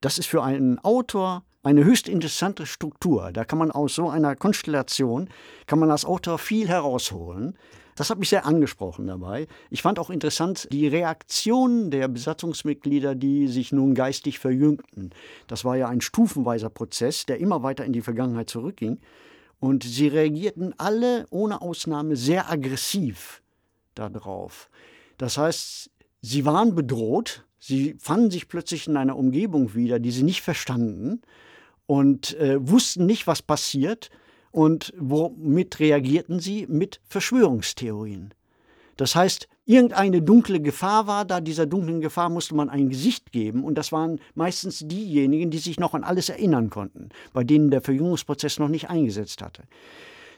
Das ist für einen Autor eine höchst interessante Struktur. Da kann man aus so einer Konstellation, kann man als Autor viel herausholen. Das hat mich sehr angesprochen dabei. Ich fand auch interessant die Reaktion der Besatzungsmitglieder, die sich nun geistig verjüngten. Das war ja ein stufenweiser Prozess, der immer weiter in die Vergangenheit zurückging. Und sie reagierten alle ohne Ausnahme sehr aggressiv darauf. Das heißt, sie waren bedroht, sie fanden sich plötzlich in einer Umgebung wieder, die sie nicht verstanden und äh, wussten nicht, was passiert und womit reagierten sie? Mit Verschwörungstheorien. Das heißt, irgendeine dunkle Gefahr war da, dieser dunklen Gefahr musste man ein Gesicht geben und das waren meistens diejenigen, die sich noch an alles erinnern konnten, bei denen der Verjüngungsprozess noch nicht eingesetzt hatte.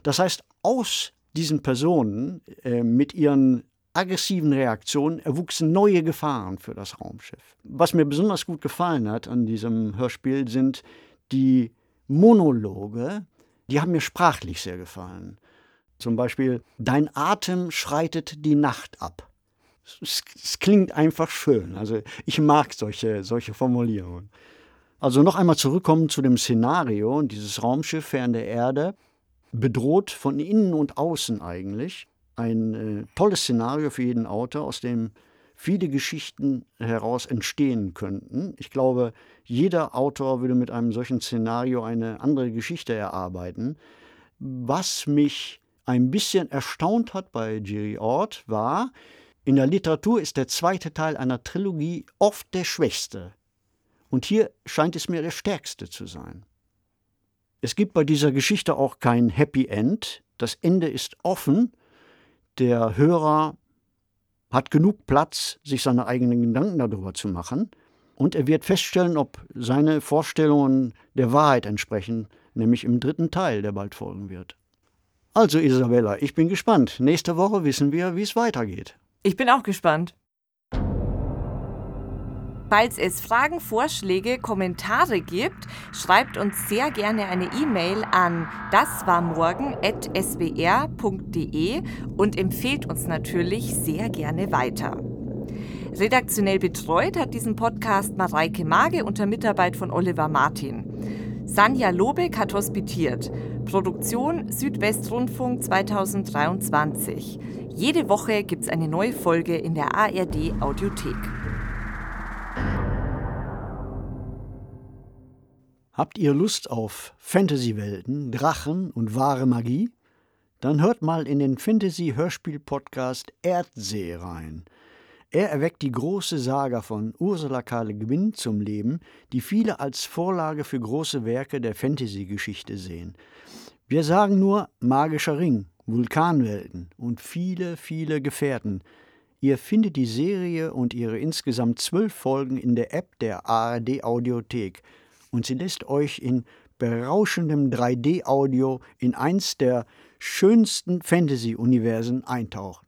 Das heißt, aus diesen Personen äh, mit ihren aggressiven Reaktionen erwuchsen neue Gefahren für das Raumschiff. Was mir besonders gut gefallen hat an diesem Hörspiel sind die Monologe, die haben mir sprachlich sehr gefallen. Zum Beispiel, dein Atem schreitet die Nacht ab. Es, es, klingt einfach schön. Also ich mag solche, solche Formulierungen. Also noch einmal zurückkommen zu dem Szenario, dieses Raumschiff fern der Erde, bedroht von innen und außen eigentlich. Ein äh, tolles Szenario für jeden Autor, aus dem viele Geschichten heraus entstehen könnten. Ich glaube, jeder Autor würde mit einem solchen Szenario eine andere Geschichte erarbeiten. Was mich ein bisschen erstaunt hat bei Jerry Ord war, in der Literatur ist der zweite Teil einer Trilogie oft der schwächste. Und hier scheint es mir der stärkste zu sein. Es gibt bei dieser Geschichte auch kein Happy End. Das Ende ist offen. Der Hörer hat genug Platz, sich seine eigenen Gedanken darüber zu machen. Und er wird feststellen, ob seine Vorstellungen der Wahrheit entsprechen, nämlich im dritten Teil, der bald folgen wird. Also Isabella, ich bin gespannt. Nächste Woche wissen wir, wie es weitergeht. Ich bin auch gespannt. Falls es Fragen, Vorschläge, Kommentare gibt, schreibt uns sehr gerne eine E-Mail an daswarmorgen.swr.de und empfehlt uns natürlich sehr gerne weiter. Redaktionell betreut hat diesen Podcast Mareike Mage unter Mitarbeit von Oliver Martin. Sanja Lobeck hat hospitiert. Produktion Südwestrundfunk 2023. Jede Woche gibt es eine neue Folge in der ARD Audiothek. Habt ihr Lust auf Fantasy-Welten, Drachen und wahre Magie? Dann hört mal in den Fantasy-Hörspiel-Podcast Erdsee rein. Er erweckt die große Saga von Ursula K. Le zum Leben, die viele als Vorlage für große Werke der Fantasy-Geschichte sehen. Wir sagen nur Magischer Ring, Vulkanwelten und viele, viele Gefährten. Ihr findet die Serie und ihre insgesamt zwölf Folgen in der App der ARD Audiothek und sie lässt euch in berauschendem 3D-Audio in eins der schönsten Fantasy-Universen eintauchen.